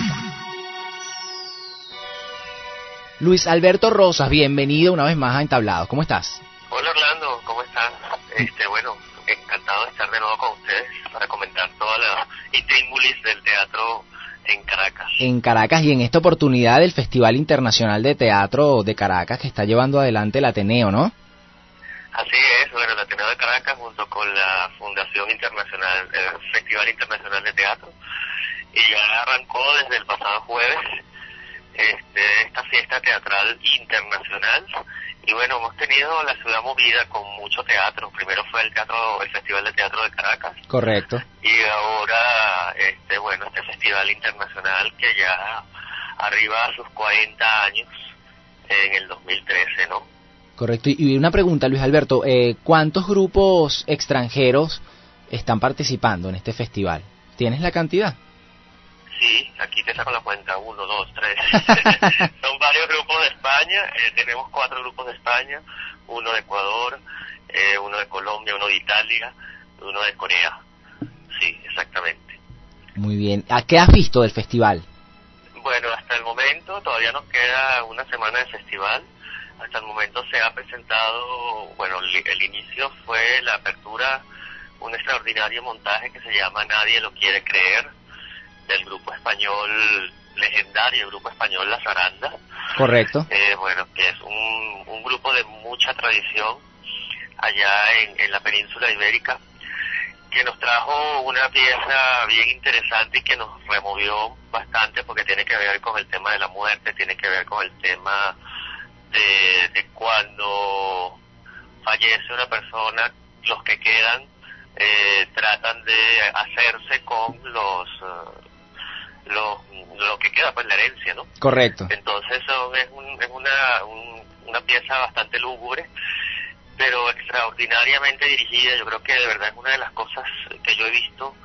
[SPEAKER 3] Luis Alberto Rosas, bienvenido una vez más a Entablados. ¿Cómo estás?
[SPEAKER 12] Hola Orlando, ¿cómo estás? Este, bueno, encantado de estar de nuevo con ustedes para comentar toda la intríngulis del teatro en Caracas.
[SPEAKER 3] En Caracas y en esta oportunidad del Festival Internacional de Teatro de Caracas que está llevando adelante el Ateneo, ¿no?
[SPEAKER 12] Así es, bueno, el Ateneo de Caracas junto con la Fundación Internacional, el Festival Internacional de Teatro, y ya arrancó desde el pasado jueves este, esta fiesta teatral internacional y bueno, hemos tenido la ciudad movida con mucho teatro. Primero fue el teatro, el Festival de Teatro de Caracas.
[SPEAKER 3] Correcto.
[SPEAKER 12] Y ahora, este, bueno, este festival internacional que ya arriba a sus 40 años en el 2013, ¿no?
[SPEAKER 3] Correcto. Y una pregunta, Luis Alberto, eh, ¿cuántos grupos extranjeros están participando en este festival? ¿Tienes la cantidad?
[SPEAKER 12] Sí, aquí te saco la cuenta, uno, dos, tres. *laughs* Son varios grupos de España, eh, tenemos cuatro grupos de España, uno de Ecuador, eh, uno de Colombia, uno de Italia, uno de Corea. Sí, exactamente.
[SPEAKER 3] Muy bien. ¿A qué has visto del festival?
[SPEAKER 12] Bueno, hasta el momento todavía nos queda una semana de festival. Hasta el momento se ha presentado, bueno, el inicio fue la apertura, un extraordinario montaje que se llama Nadie lo quiere creer del grupo español legendario, el grupo español La Zaranda.
[SPEAKER 3] Correcto.
[SPEAKER 12] Eh, bueno, que es un, un grupo de mucha tradición allá en, en la península ibérica, que nos trajo una pieza bien interesante y que nos removió bastante porque tiene que ver con el tema de la muerte, tiene que ver con el tema de, de cuando fallece una persona, los que quedan eh, tratan de hacerse con los lo, lo que queda, pues la herencia, ¿no?
[SPEAKER 3] Correcto.
[SPEAKER 12] Entonces son, es, un, es una, una pieza bastante lúgubre, pero extraordinariamente dirigida. Yo creo que de verdad es una de las cosas que yo he visto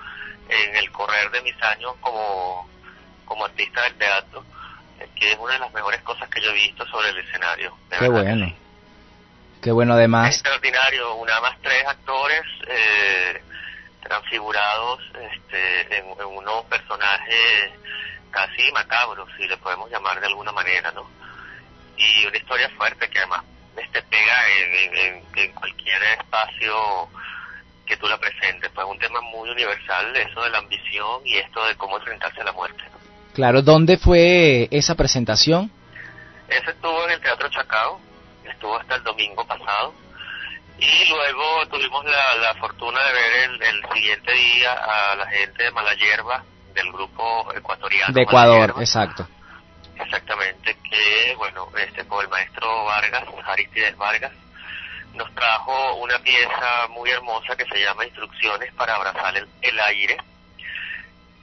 [SPEAKER 12] en el correr de mis años como, como artista del teatro, que es una de las mejores cosas que yo he visto sobre el escenario.
[SPEAKER 3] Qué bueno. Sí. Qué bueno además.
[SPEAKER 12] extraordinario, una más tres actores. Eh, transfigurados este, en, en, unos personajes casi macabros, si le podemos llamar de alguna manera, ¿no? Y una historia fuerte que además este, pega en, en, en cualquier espacio que tú la presentes, pues un tema muy universal, eso de la ambición y esto de cómo enfrentarse a la muerte. ¿no?
[SPEAKER 3] Claro, ¿dónde fue esa presentación?
[SPEAKER 12] Ese estuvo en el Teatro Chacao, estuvo hasta el domingo pasado y luego tuvimos la, la fortuna de ver el, el, siguiente día a la gente de Malayerba del grupo ecuatoriano
[SPEAKER 3] de Ecuador exacto.
[SPEAKER 12] Exactamente que bueno este con el maestro Vargas Aristides Vargas nos trajo una pieza muy hermosa que se llama Instrucciones para abrazar el, el aire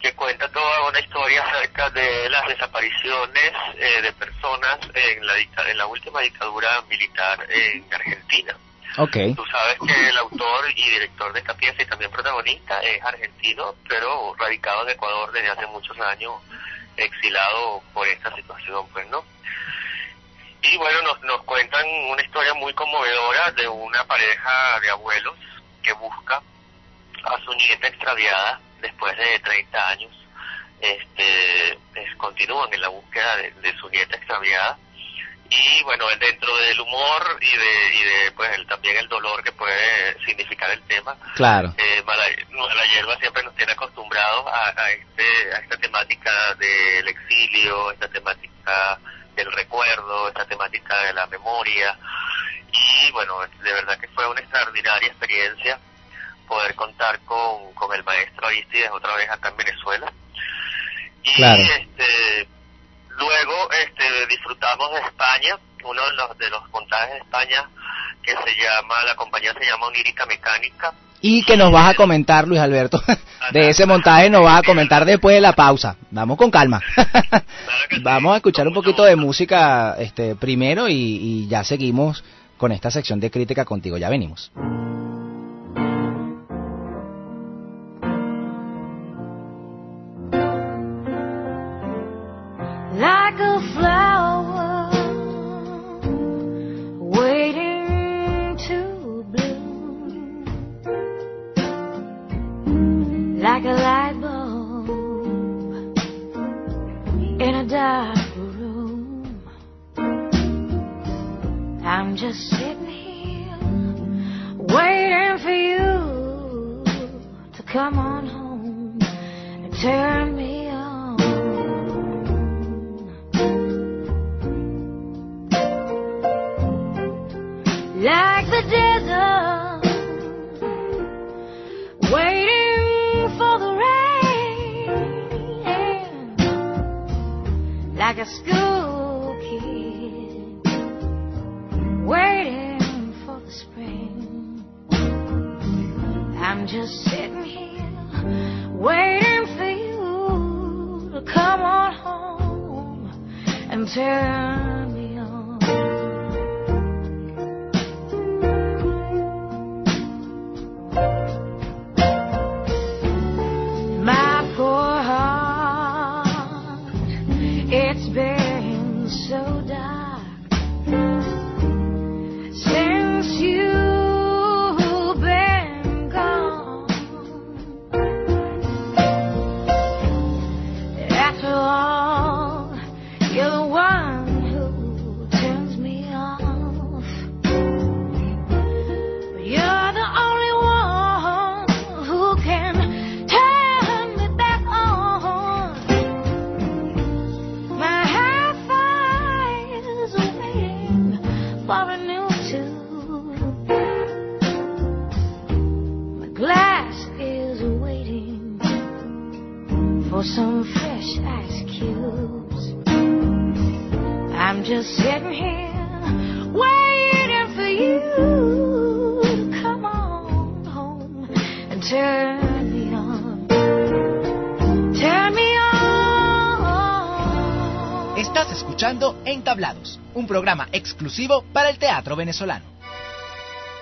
[SPEAKER 12] que cuenta toda una historia acerca de las desapariciones eh, de personas en la, en la última dictadura militar en Argentina
[SPEAKER 3] Okay.
[SPEAKER 12] Tú sabes que el autor y director de esta pieza y también protagonista es argentino, pero radicado en Ecuador desde hace muchos años, exilado por esta situación, pues, ¿no? Y bueno, nos, nos cuentan una historia muy conmovedora de una pareja de abuelos que busca a su nieta extraviada después de 30 años. Este, es, continúan en la búsqueda de su nieta extraviada y bueno dentro del humor y de, y de pues el, también el dolor que puede significar el tema
[SPEAKER 3] claro.
[SPEAKER 12] eh, Mala, la hierba siempre nos tiene acostumbrados a, a, este a esta temática del exilio esta temática del recuerdo esta temática de la memoria. Y bueno de verdad que fue una extraordinaria experiencia poder contar con, con el maestro Aristides otra vez acá en Venezuela. Y
[SPEAKER 13] Claro.
[SPEAKER 12] este, disfrutamos de España, uno de los, de los montajes de España que se llama, la compañía se llama Onírica Mecánica.
[SPEAKER 13] Y que nos vas a comentar, Luis Alberto, *laughs* de ese montaje nos vas a comentar después de la pausa. Vamos con calma. *laughs* Vamos a escuchar un poquito de música este, primero y, y ya seguimos con esta sección de crítica contigo. Ya venimos. Un programa exclusivo para el teatro venezolano.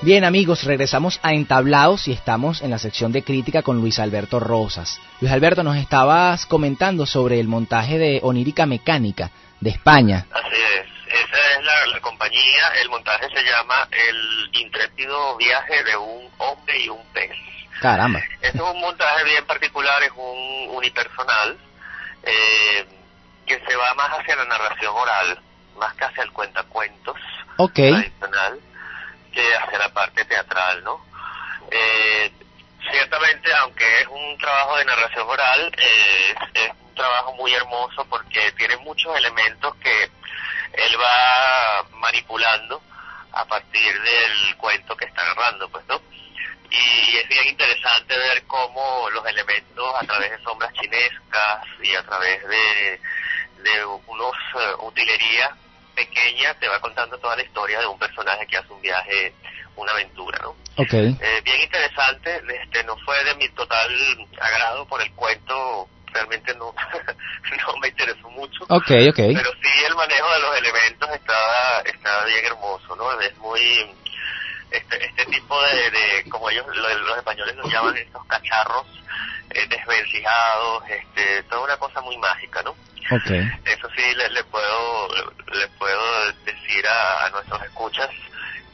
[SPEAKER 13] Bien amigos, regresamos a Entablados y estamos en la sección de crítica con Luis Alberto Rosas. Luis Alberto, nos estabas comentando sobre el montaje de Onírica Mecánica de España.
[SPEAKER 12] Así es, esa es la, la compañía, el montaje se llama El intrépido viaje de un hombre y un pez.
[SPEAKER 13] Caramba.
[SPEAKER 12] Este es un montaje bien particular, es un unipersonal eh, que se va más hacia la narración oral, más que hacia el cuentacuentos
[SPEAKER 13] Ok.
[SPEAKER 12] tradicional, que hacia la parte teatral, ¿no? Eh, ciertamente, aunque es un trabajo de narración oral, eh, es, es un trabajo muy hermoso porque tiene muchos elementos que él va manipulando a partir del cuento que está narrando, pues, ¿no? Y es bien interesante ver cómo los elementos a través de sombras chinescas y a través de, de unos eh, utilerías pequeñas te va contando toda la historia de un personaje que hace un viaje, una aventura, ¿no?
[SPEAKER 13] Ok.
[SPEAKER 12] Eh, bien interesante, este no fue de mi total agrado por el cuento, realmente no, *laughs* no me interesó mucho.
[SPEAKER 13] Ok, ok.
[SPEAKER 12] Pero sí el manejo de los elementos está, está bien hermoso, ¿no? Es muy, este, este tipo de, de como ellos, lo- los españoles lo llaman estos cacharros eh, desvencijados, este, toda una cosa muy mágica, ¿no?
[SPEAKER 13] Ok.
[SPEAKER 12] Eso sí le, le puedo le puedo decir a, a nuestros escuchas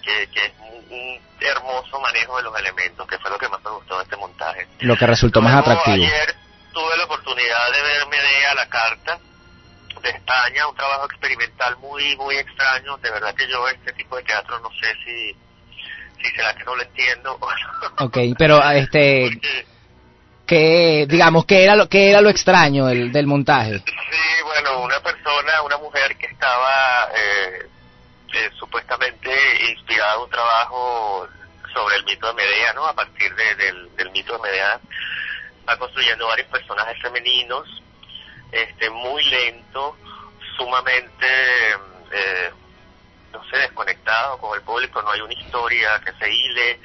[SPEAKER 12] que, que es un, un hermoso manejo de los elementos, que fue lo que más me gustó de este montaje.
[SPEAKER 13] Lo que resultó más
[SPEAKER 12] Luego,
[SPEAKER 13] atractivo.
[SPEAKER 12] Ayer tuve la oportunidad de ver Medea la carta de España, un trabajo experimental muy muy extraño. De verdad que yo este tipo de teatro no sé si si será que no lo entiendo. *laughs*
[SPEAKER 13] Ok, pero este, ¿qué, digamos, qué era lo, qué era lo extraño del, del montaje?
[SPEAKER 12] Sí, bueno, una persona, una mujer que estaba eh, eh, supuestamente inspirada en un trabajo sobre el mito de Medea, ¿no? A partir de- del, del mito de Medea, va construyendo varios personajes femeninos este, muy lento, sumamente, eh, no sé, desconectado con el público, no hay una historia que se hile.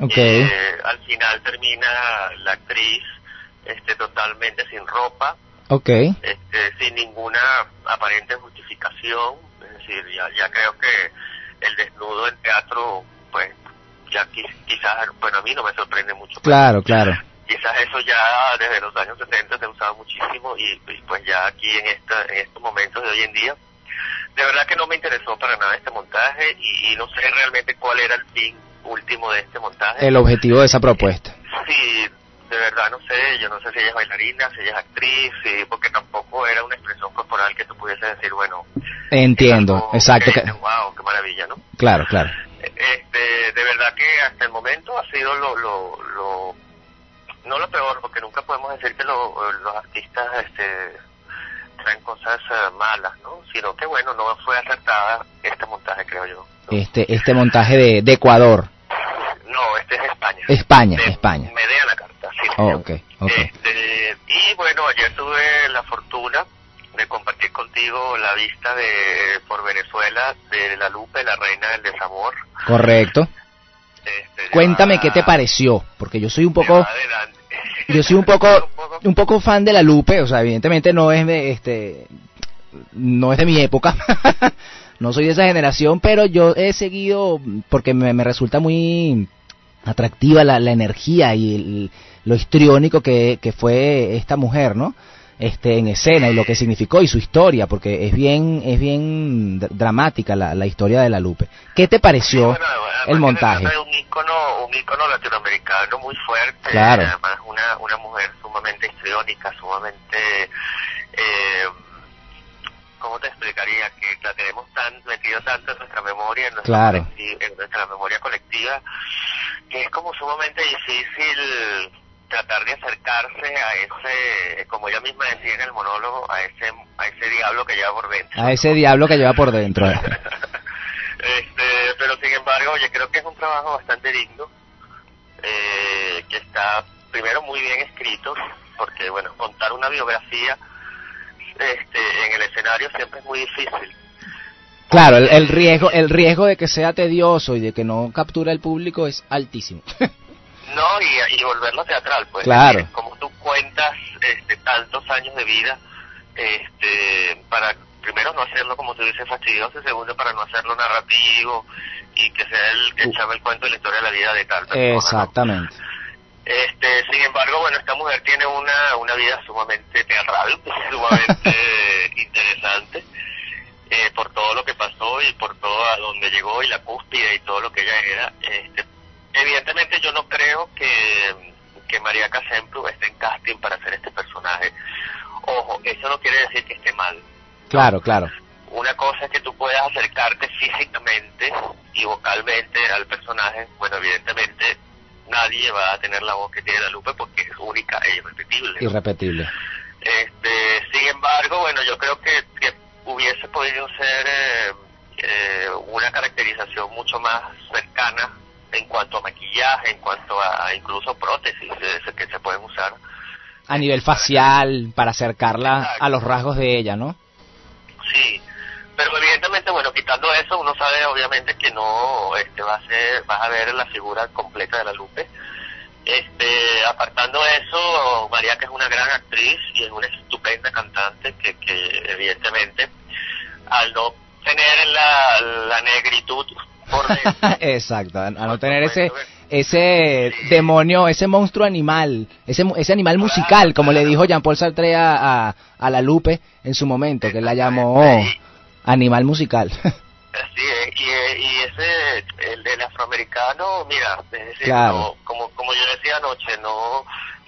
[SPEAKER 3] Okay.
[SPEAKER 12] Eh, al final termina la actriz este, totalmente sin ropa,
[SPEAKER 3] Ok.
[SPEAKER 12] este, sin ninguna aparente justificación. Es decir, ya, ya creo que el desnudo en teatro, pues, ya qui- quizás, bueno, a mí no me sorprende mucho.
[SPEAKER 3] Claro, claro.
[SPEAKER 12] Quizás eso ya desde los años 70 se ha usado muchísimo y, y pues ya aquí en, esta, en estos momentos de hoy en día, de verdad que no me interesó para nada este montaje y, y no sé realmente cuál era el fin último de este montaje.
[SPEAKER 3] El objetivo de esa propuesta.
[SPEAKER 12] Sí, de verdad no sé, yo no sé si ella es bailarina, si ella es actriz, sí, porque tampoco era una expresión corporal que tú pudiese decir, bueno,
[SPEAKER 3] Entiendo, exacto.
[SPEAKER 12] que,
[SPEAKER 3] que-
[SPEAKER 12] wow, qué maravilla, ¿no?
[SPEAKER 3] Claro, claro.
[SPEAKER 12] Este, de verdad que hasta el momento ha sido lo, lo, lo no lo peor, porque nunca podemos decir que lo- los artistas este, traen cosas eh, malas, ¿no? Sino que, bueno, no fue acertada este montaje, creo yo.
[SPEAKER 3] Este, este montaje de, de Ecuador.
[SPEAKER 12] No, este es España.
[SPEAKER 3] España, España.
[SPEAKER 12] Me dé a la carta, sí.
[SPEAKER 3] Oh, ok, ok.
[SPEAKER 12] Este, y bueno, ayer tuve la fortuna de compartir contigo la vista de por Venezuela de La Lupe, la reina del desamor.
[SPEAKER 3] Correcto. Cuéntame qué te pareció, porque yo soy un poco, yo soy un poco, un poco fan de la Lupe, o sea, evidentemente no es de, este, no es de mi época, *laughs* no soy de esa generación, pero yo he seguido porque me, me resulta muy atractiva la, la energía y el- lo histriónico que, que fue esta mujer, ¿no? Este, en escena y lo que significó y su historia, porque es bien, es bien dr- dramática la, la historia de la Lupe. ¿Qué te pareció el montaje?
[SPEAKER 12] Es un ícono, un ícono latinoamericano muy fuerte.
[SPEAKER 3] Claro.
[SPEAKER 12] Además, una, una mujer sumamente histriónica, sumamente... Eh, ¿Cómo te explicaría? Que la tenemos tan metido tanto en nuestra memoria, en nuestra,
[SPEAKER 3] Claro.
[SPEAKER 12] en nuestra memoria colectiva, que es como sumamente difícil tratar de acercarse a ese, como ella misma decía en el monólogo, a ese, a ese diablo que lleva por dentro.
[SPEAKER 3] A ese diablo que lleva por dentro. *laughs*
[SPEAKER 12] Este, pero sin embargo, yo creo que es un trabajo bastante digno, eh, que está primero muy bien escrito, porque bueno, contar una biografía este, en el escenario siempre es muy difícil.
[SPEAKER 3] Claro, el, el riesgo, el riesgo de que sea tedioso y de que no capture el público es altísimo. *laughs*
[SPEAKER 12] No, y, y volverlo teatral, pues.
[SPEAKER 3] Claro.
[SPEAKER 12] Como tú cuentas este, tantos años de vida, este, para primero no hacerlo como tú dices fastidioso, y segundo para no hacerlo narrativo y que sea el que echaba el cuento de la historia de la vida de tal persona. ¿no?
[SPEAKER 3] Exactamente.
[SPEAKER 12] Este, sin embargo, bueno, esta mujer tiene una, una vida sumamente teatral, *laughs* sumamente *laughs* interesante, eh, por todo lo que pasó y por todo a donde llegó y la cúspide y todo lo que ella era. Este, evidentemente yo no creo que, que María Casemplu esté en casting para hacer este personaje. Ojo, eso no quiere decir que esté mal.
[SPEAKER 3] Claro, claro.
[SPEAKER 12] Una cosa es que tú puedas acercarte físicamente y vocalmente al personaje. Bueno, evidentemente nadie va a tener la voz que tiene la Lupe porque es única e irrepetible. ¿no?
[SPEAKER 3] Irrepetible.
[SPEAKER 12] Este, sin embargo, bueno, yo creo que, que hubiese podido ser eh, eh, una caracterización mucho más cercana en cuanto a maquillaje, en cuanto a incluso prótesis que se pueden usar.
[SPEAKER 3] A nivel facial, para acercarla a los rasgos de ella, ¿no?
[SPEAKER 12] Sí, pero evidentemente, bueno, quitando eso, uno sabe obviamente que no este, va a ser, vas a ver la figura completa de la Lupe. Este, apartando eso, María que es una gran actriz y es una estupenda cantante que, que evidentemente al no tener la, la negritud *laughs*
[SPEAKER 3] Exacto, a a no tener ese ese demonio, ese monstruo animal, ese ese animal musical, como le dijo Jean-Paul Sartre a, a, a la Lupe en su momento, que la llamó animal musical. *laughs*
[SPEAKER 12] Es, y, y ese, el del afroamericano, mira, es decir,
[SPEAKER 3] Claro.
[SPEAKER 12] no, como, como yo decía anoche, no,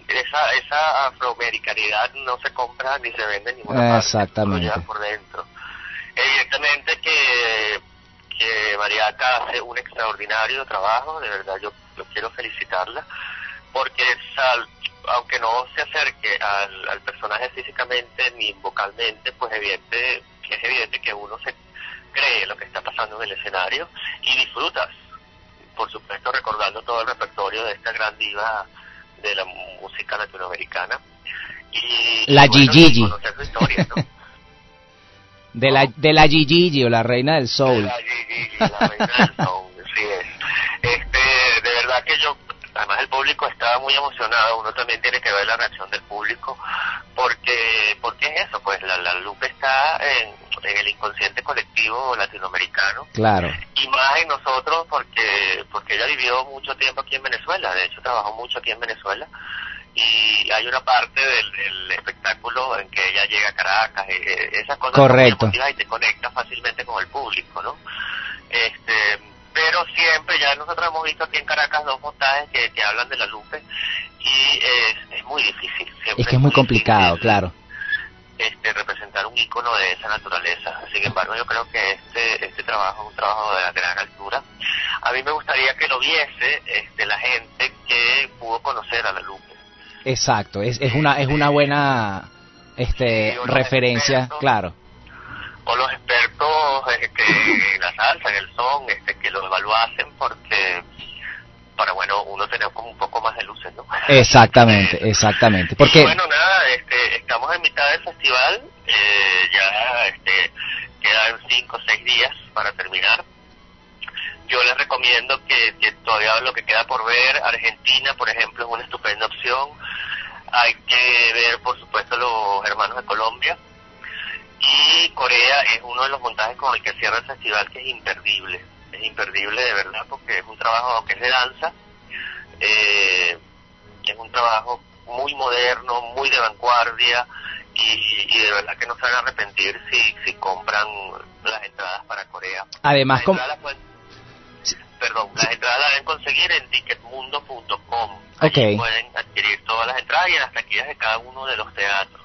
[SPEAKER 12] esa, esa afroamericanidad no se compra ni se vende en ninguna
[SPEAKER 3] Exactamente.
[SPEAKER 12] por dentro. Evidentemente que, que Mariaca hace un extraordinario trabajo, de verdad yo, yo quiero felicitarla, porque sal- aunque no se acerque al, al personaje físicamente ni vocalmente, pues evidente, es evidente que uno se cree lo que está pasando en el escenario y disfrutas, por supuesto recordando todo el repertorio de esta gran diva de la música latinoamericana. y,
[SPEAKER 3] La
[SPEAKER 12] y bueno,
[SPEAKER 3] Gigi.
[SPEAKER 12] y conocer su historia, ¿no? *laughs*
[SPEAKER 3] De la, de la Gigi o la reina del soul.
[SPEAKER 12] La Gigi, la reina del soul, *laughs* sí es. Este, de verdad que yo, además el público estaba muy emocionado, uno también tiene que ver la reacción del público, porque, porque es eso, pues la, la Lupe está en, en el inconsciente colectivo latinoamericano,
[SPEAKER 3] Claro.
[SPEAKER 12] y más en nosotros porque porque ella vivió mucho tiempo aquí en Venezuela, de hecho trabajó mucho aquí en Venezuela y hay una parte del, del espectáculo en que ella llega a Caracas, eh, eh, esas cosas son muy
[SPEAKER 3] Correcto.
[SPEAKER 12] emotivas y te conecta fácilmente con el público, ¿no? Este, pero siempre ya nosotros hemos visto aquí en Caracas dos montajes que, que hablan de la Lupe y es, es muy difícil. Siempre
[SPEAKER 3] Es que es muy complicado, claro.
[SPEAKER 12] este, representar un icono de esa naturaleza. Sin embargo, yo creo que este este trabajo es un trabajo de gran altura. A mí me gustaría que lo viese este, la gente que pudo conocer a la Lupe.
[SPEAKER 3] Exacto. Es, es una es una buena este
[SPEAKER 12] Sí,
[SPEAKER 3] referencia,
[SPEAKER 12] expertos.
[SPEAKER 3] claro.
[SPEAKER 12] O los expertos este, en la salsa, en el son, este, que lo evaluasen porque para, bueno, uno tener como un poco más de luces, ¿no?
[SPEAKER 3] Exactamente, exactamente.
[SPEAKER 12] Y
[SPEAKER 3] Porque
[SPEAKER 12] bueno, nada, este, estamos en mitad del festival, eh, ya este, quedan cinco o seis días para terminar. Yo les recomiendo que, que todavía lo que queda por ver, Argentina, por ejemplo, es una estupenda opción. Hay que ver, por supuesto, los hermanos de Colombia. Y Corea es uno de los montajes con el que cierra el festival que es imperdible. Es imperdible de verdad porque es un trabajo que es de danza. Eh, es un trabajo muy moderno, muy de vanguardia y, y de verdad que no se van a arrepentir si, si compran las entradas para Corea.
[SPEAKER 3] además
[SPEAKER 12] Las perdón, las entradas las deben conseguir en ticketmundo.com. Allí
[SPEAKER 3] Ok.
[SPEAKER 12] pueden adquirir todas las entradas y en las taquillas de cada uno de los teatros.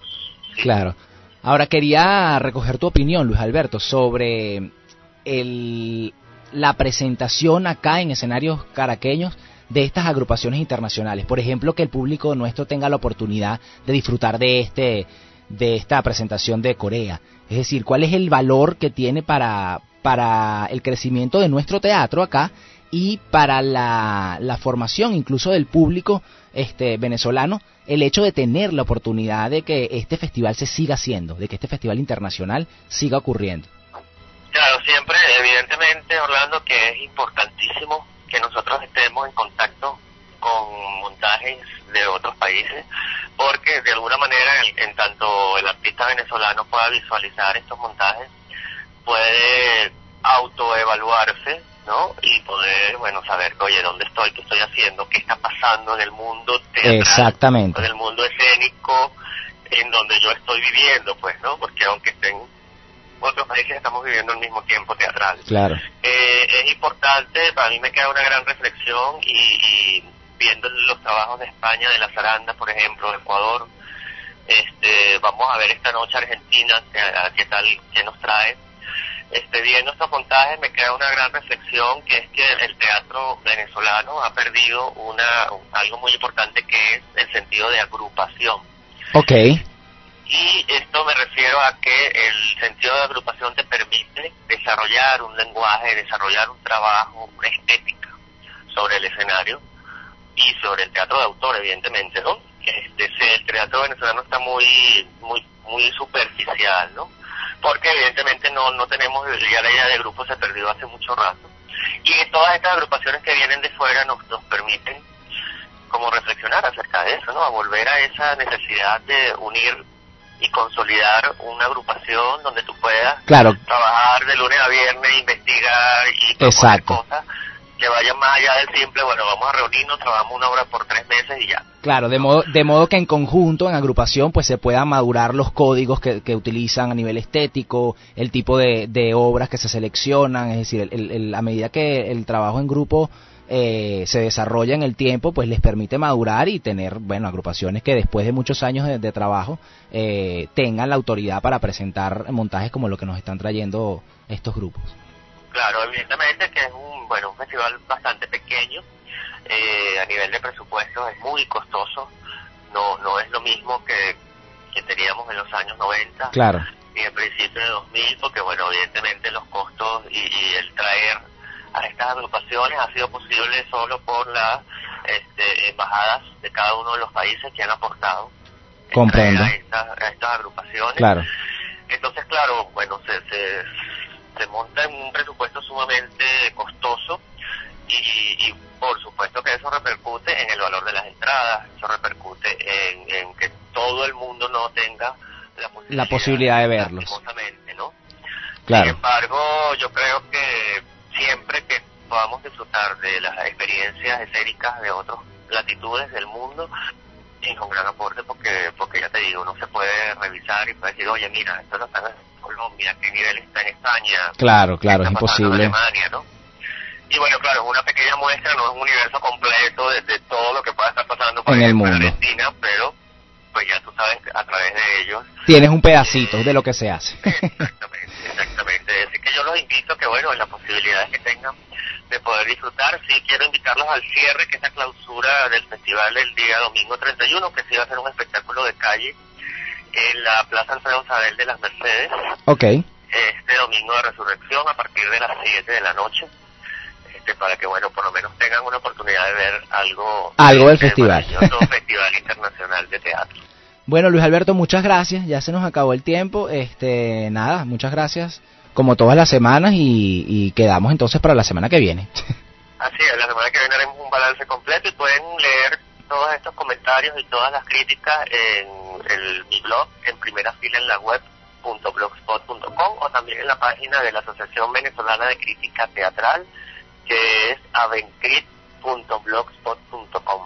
[SPEAKER 3] Claro. Ahora quería recoger tu opinión, Luis Alberto, sobre el, la presentación acá en escenarios caraqueños de estas agrupaciones internacionales. Por ejemplo, que el público nuestro tenga la oportunidad de disfrutar de este de esta presentación de Corea. Es decir, cuál es el valor que tiene para, para el crecimiento de nuestro teatro acá y para la, formación incluso del público este venezolano el hecho de tener la oportunidad de que este festival se siga haciendo, de que este festival internacional siga ocurriendo.
[SPEAKER 12] Claro, siempre, evidentemente, Orlando, que es importantísimo que nosotros estemos en contacto con montajes de otros países, porque de alguna manera, en, en tanto el artista venezolano pueda visualizar estos montajes, puede autoevaluarse, ¿no? Y poder, bueno, saber, oye, ¿dónde estoy? ¿Qué estoy haciendo? ¿Qué está pasando en el mundo teatral?
[SPEAKER 3] Exactamente.
[SPEAKER 12] En el mundo escénico, en donde yo estoy viviendo, pues, ¿no? Porque aunque estén otros países estamos viviendo al mismo tiempo teatral.
[SPEAKER 3] Claro.
[SPEAKER 12] Eh, es importante, para mí me queda una gran reflexión y, y viendo los trabajos de España, de la Zaranda, por ejemplo, de Ecuador, este, vamos a ver esta noche Argentina, qué, qué tal, qué nos trae. Este, viendo estos montajes me queda una gran reflexión que es que el teatro venezolano ha perdido una, algo muy importante que es el sentido de agrupación.
[SPEAKER 3] Ok.
[SPEAKER 12] Y esto me refiero a que el sentido de agrupación te permite desarrollar un lenguaje, desarrollar un trabajo, una estética sobre el escenario y sobre el teatro de autor, evidentemente, ¿no? Este, el teatro venezolano está muy, muy, muy superficial, ¿no? Porque evidentemente no, no tenemos, ya la idea de grupo se perdió hace mucho rato. Y todas estas agrupaciones que vienen de fuera nos, nos permiten como reflexionar acerca de eso, ¿no? A volver a esa necesidad de unir y consolidar una agrupación donde tú puedas
[SPEAKER 3] Claro.
[SPEAKER 12] trabajar de lunes a viernes, investigar y
[SPEAKER 3] Exacto.
[SPEAKER 12] cosas que vayan más allá del simple, bueno, vamos a reunirnos, trabajamos una hora por tres meses y ya.
[SPEAKER 3] Claro, de modo, de modo que en conjunto, en agrupación, pues se puedan madurar los códigos que, utilizan a nivel estético, el tipo de, obras que se seleccionan, es decir, el- a medida que el trabajo en grupo eh, se desarrolla en el tiempo, pues les permite madurar y tener, bueno, agrupaciones que después de muchos años de, de trabajo eh, tengan la autoridad para presentar montajes como lo que nos están trayendo estos grupos.
[SPEAKER 12] Claro, evidentemente que es un, bueno, un festival bastante pequeño, eh, a nivel de presupuesto es muy costoso, no, no es lo mismo que, que teníamos en los años 90
[SPEAKER 3] Claro.
[SPEAKER 12] y en principio de 2000, porque bueno, evidentemente los costos y, y el traer a estas agrupaciones ha sido posible solo por las este, embajadas de cada uno de los países que han aportado
[SPEAKER 3] Comprendo.
[SPEAKER 12] A, estas, a estas agrupaciones.
[SPEAKER 3] Claro.
[SPEAKER 12] Entonces, claro, bueno, se, se, se monta en un presupuesto sumamente costoso y, y supuesto que eso repercute en el valor de las entradas, eso repercute en, en que todo el mundo no tenga la posibilidad,
[SPEAKER 3] La posibilidad de verlos.
[SPEAKER 12] ¿no? Sin
[SPEAKER 3] Claro.
[SPEAKER 12] embargo, yo creo que siempre que podamos disfrutar de las experiencias escénicas de otras latitudes del mundo, es un gran aporte porque, porque ya te digo, uno se puede revisar y puede decir, oye, mira, esto están haciendo en Colombia, qué nivel está en España,
[SPEAKER 3] Claro, claro, es
[SPEAKER 12] está pasando en
[SPEAKER 3] imposible.
[SPEAKER 12] Alemania, ¿no? Y bueno, claro, es una pequeña muestra, no es un universo completo de, de todo lo que pueda estar pasando por
[SPEAKER 3] En el mundo.
[SPEAKER 12] Argentina, pero pues ya tú sabes a través de ellos
[SPEAKER 3] Tienes un pedacito de lo que se hace. *laughs*
[SPEAKER 12] Exactamente, así que yo los invito que, bueno, en las posibilidades que tengan de poder disfrutar, sí quiero invitarlos al cierre, que es la clausura del festival del día domingo 31, que sí va a ser un espectáculo de calle en la Plaza Alfredo Sabel de las Mercedes,
[SPEAKER 3] ok.
[SPEAKER 12] este domingo de resurrección a partir de las 7 de la noche, este, para que, bueno, por lo menos tengan una oportunidad de ver algo,
[SPEAKER 3] Algo del
[SPEAKER 12] de este
[SPEAKER 3] festival.
[SPEAKER 12] maravilloso *laughs* Festival Internacional de Teatro.
[SPEAKER 3] Bueno, Luis Alberto, muchas gracias. Ya se nos acabó el tiempo. Este, nada, muchas gracias. Como todas las semanas y, y quedamos entonces para la semana que viene. *laughs*
[SPEAKER 12] Así es, la semana que viene haremos un balance completo y pueden leer todos estos comentarios y todas las críticas en el, mi blog, en primera fila en la web .blogspot.com o también en la página de la Asociación Venezolana de Crítica Teatral que es avencrit.blogspot.com.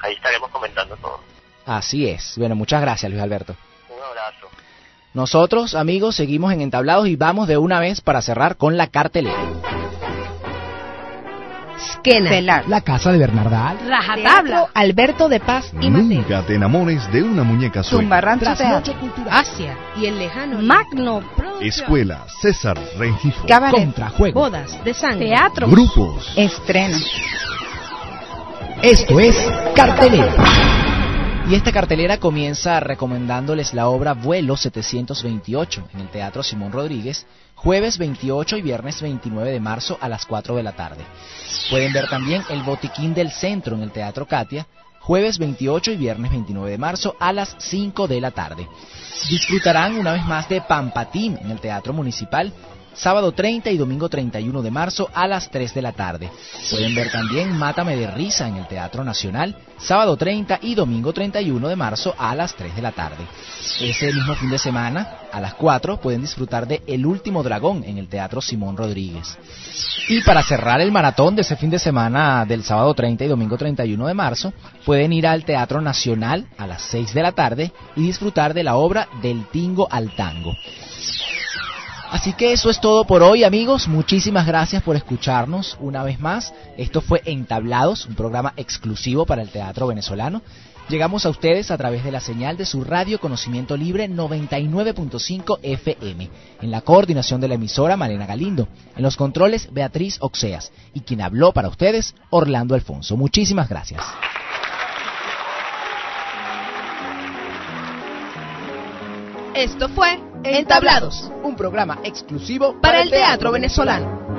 [SPEAKER 12] Ahí estaremos comentando todo.
[SPEAKER 3] Así es. Bueno, muchas gracias, Luis Alberto.
[SPEAKER 12] Un abrazo.
[SPEAKER 3] Nosotros, amigos, seguimos en Entablados y vamos de una vez para cerrar con la cartelera.
[SPEAKER 11] Skena.
[SPEAKER 5] La casa de Bernardal.
[SPEAKER 11] Rajatabla. Alberto de Paz y Mateo.
[SPEAKER 9] Nunca te enamores de una muñeca sueca.
[SPEAKER 11] Tumbarrancho Teatro.
[SPEAKER 5] Cultural.
[SPEAKER 11] Asia y el lejano Magno Producción.
[SPEAKER 9] Escuela César Rengifo.
[SPEAKER 11] Cabaret.
[SPEAKER 5] Contrajuego.
[SPEAKER 11] Bodas de sangre. Teatro.
[SPEAKER 9] Grupos.
[SPEAKER 11] Estreno.
[SPEAKER 5] Esto es Cartelera.
[SPEAKER 3] Y esta cartelera comienza recomendándoles la obra Vuelo 728 en el Teatro Simón Rodríguez, jueves 28 y viernes 29 de marzo a las 4 de la tarde. Pueden ver también El Botiquín del Centro en el Teatro Katia, jueves 28 y viernes 29 de marzo a las 5 de la tarde. Disfrutarán una vez más de Pampatín en el Teatro Municipal, sábado 30 y domingo 31 de marzo a las 3 de la tarde. Pueden ver también Mátame de Risa en el Teatro Nacional, sábado 30 y domingo 31 de marzo a las 3 de la tarde. Ese mismo fin de semana, a las 4, pueden disfrutar de El Último Dragón en el Teatro Simón Rodríguez. Y para cerrar el maratón de ese fin de semana del sábado 30 y domingo 31 de marzo, pueden ir al Teatro Nacional a las 6 de la tarde y disfrutar de la obra Del Tingo al Tango. Así que eso es todo por hoy, amigos. Muchísimas gracias por escucharnos una vez más. Esto fue Entablados, un programa exclusivo para el teatro venezolano. Llegamos a ustedes a través de la señal de su radio Conocimiento Libre 99.5 FM. En la coordinación de la emisora, Malena Galindo. En los controles, Beatriz Oxeas. Y quien habló para ustedes, Orlando Alfonso. Muchísimas gracias.
[SPEAKER 11] Esto fue Entablados,
[SPEAKER 3] un programa exclusivo
[SPEAKER 11] para el teatro venezolano.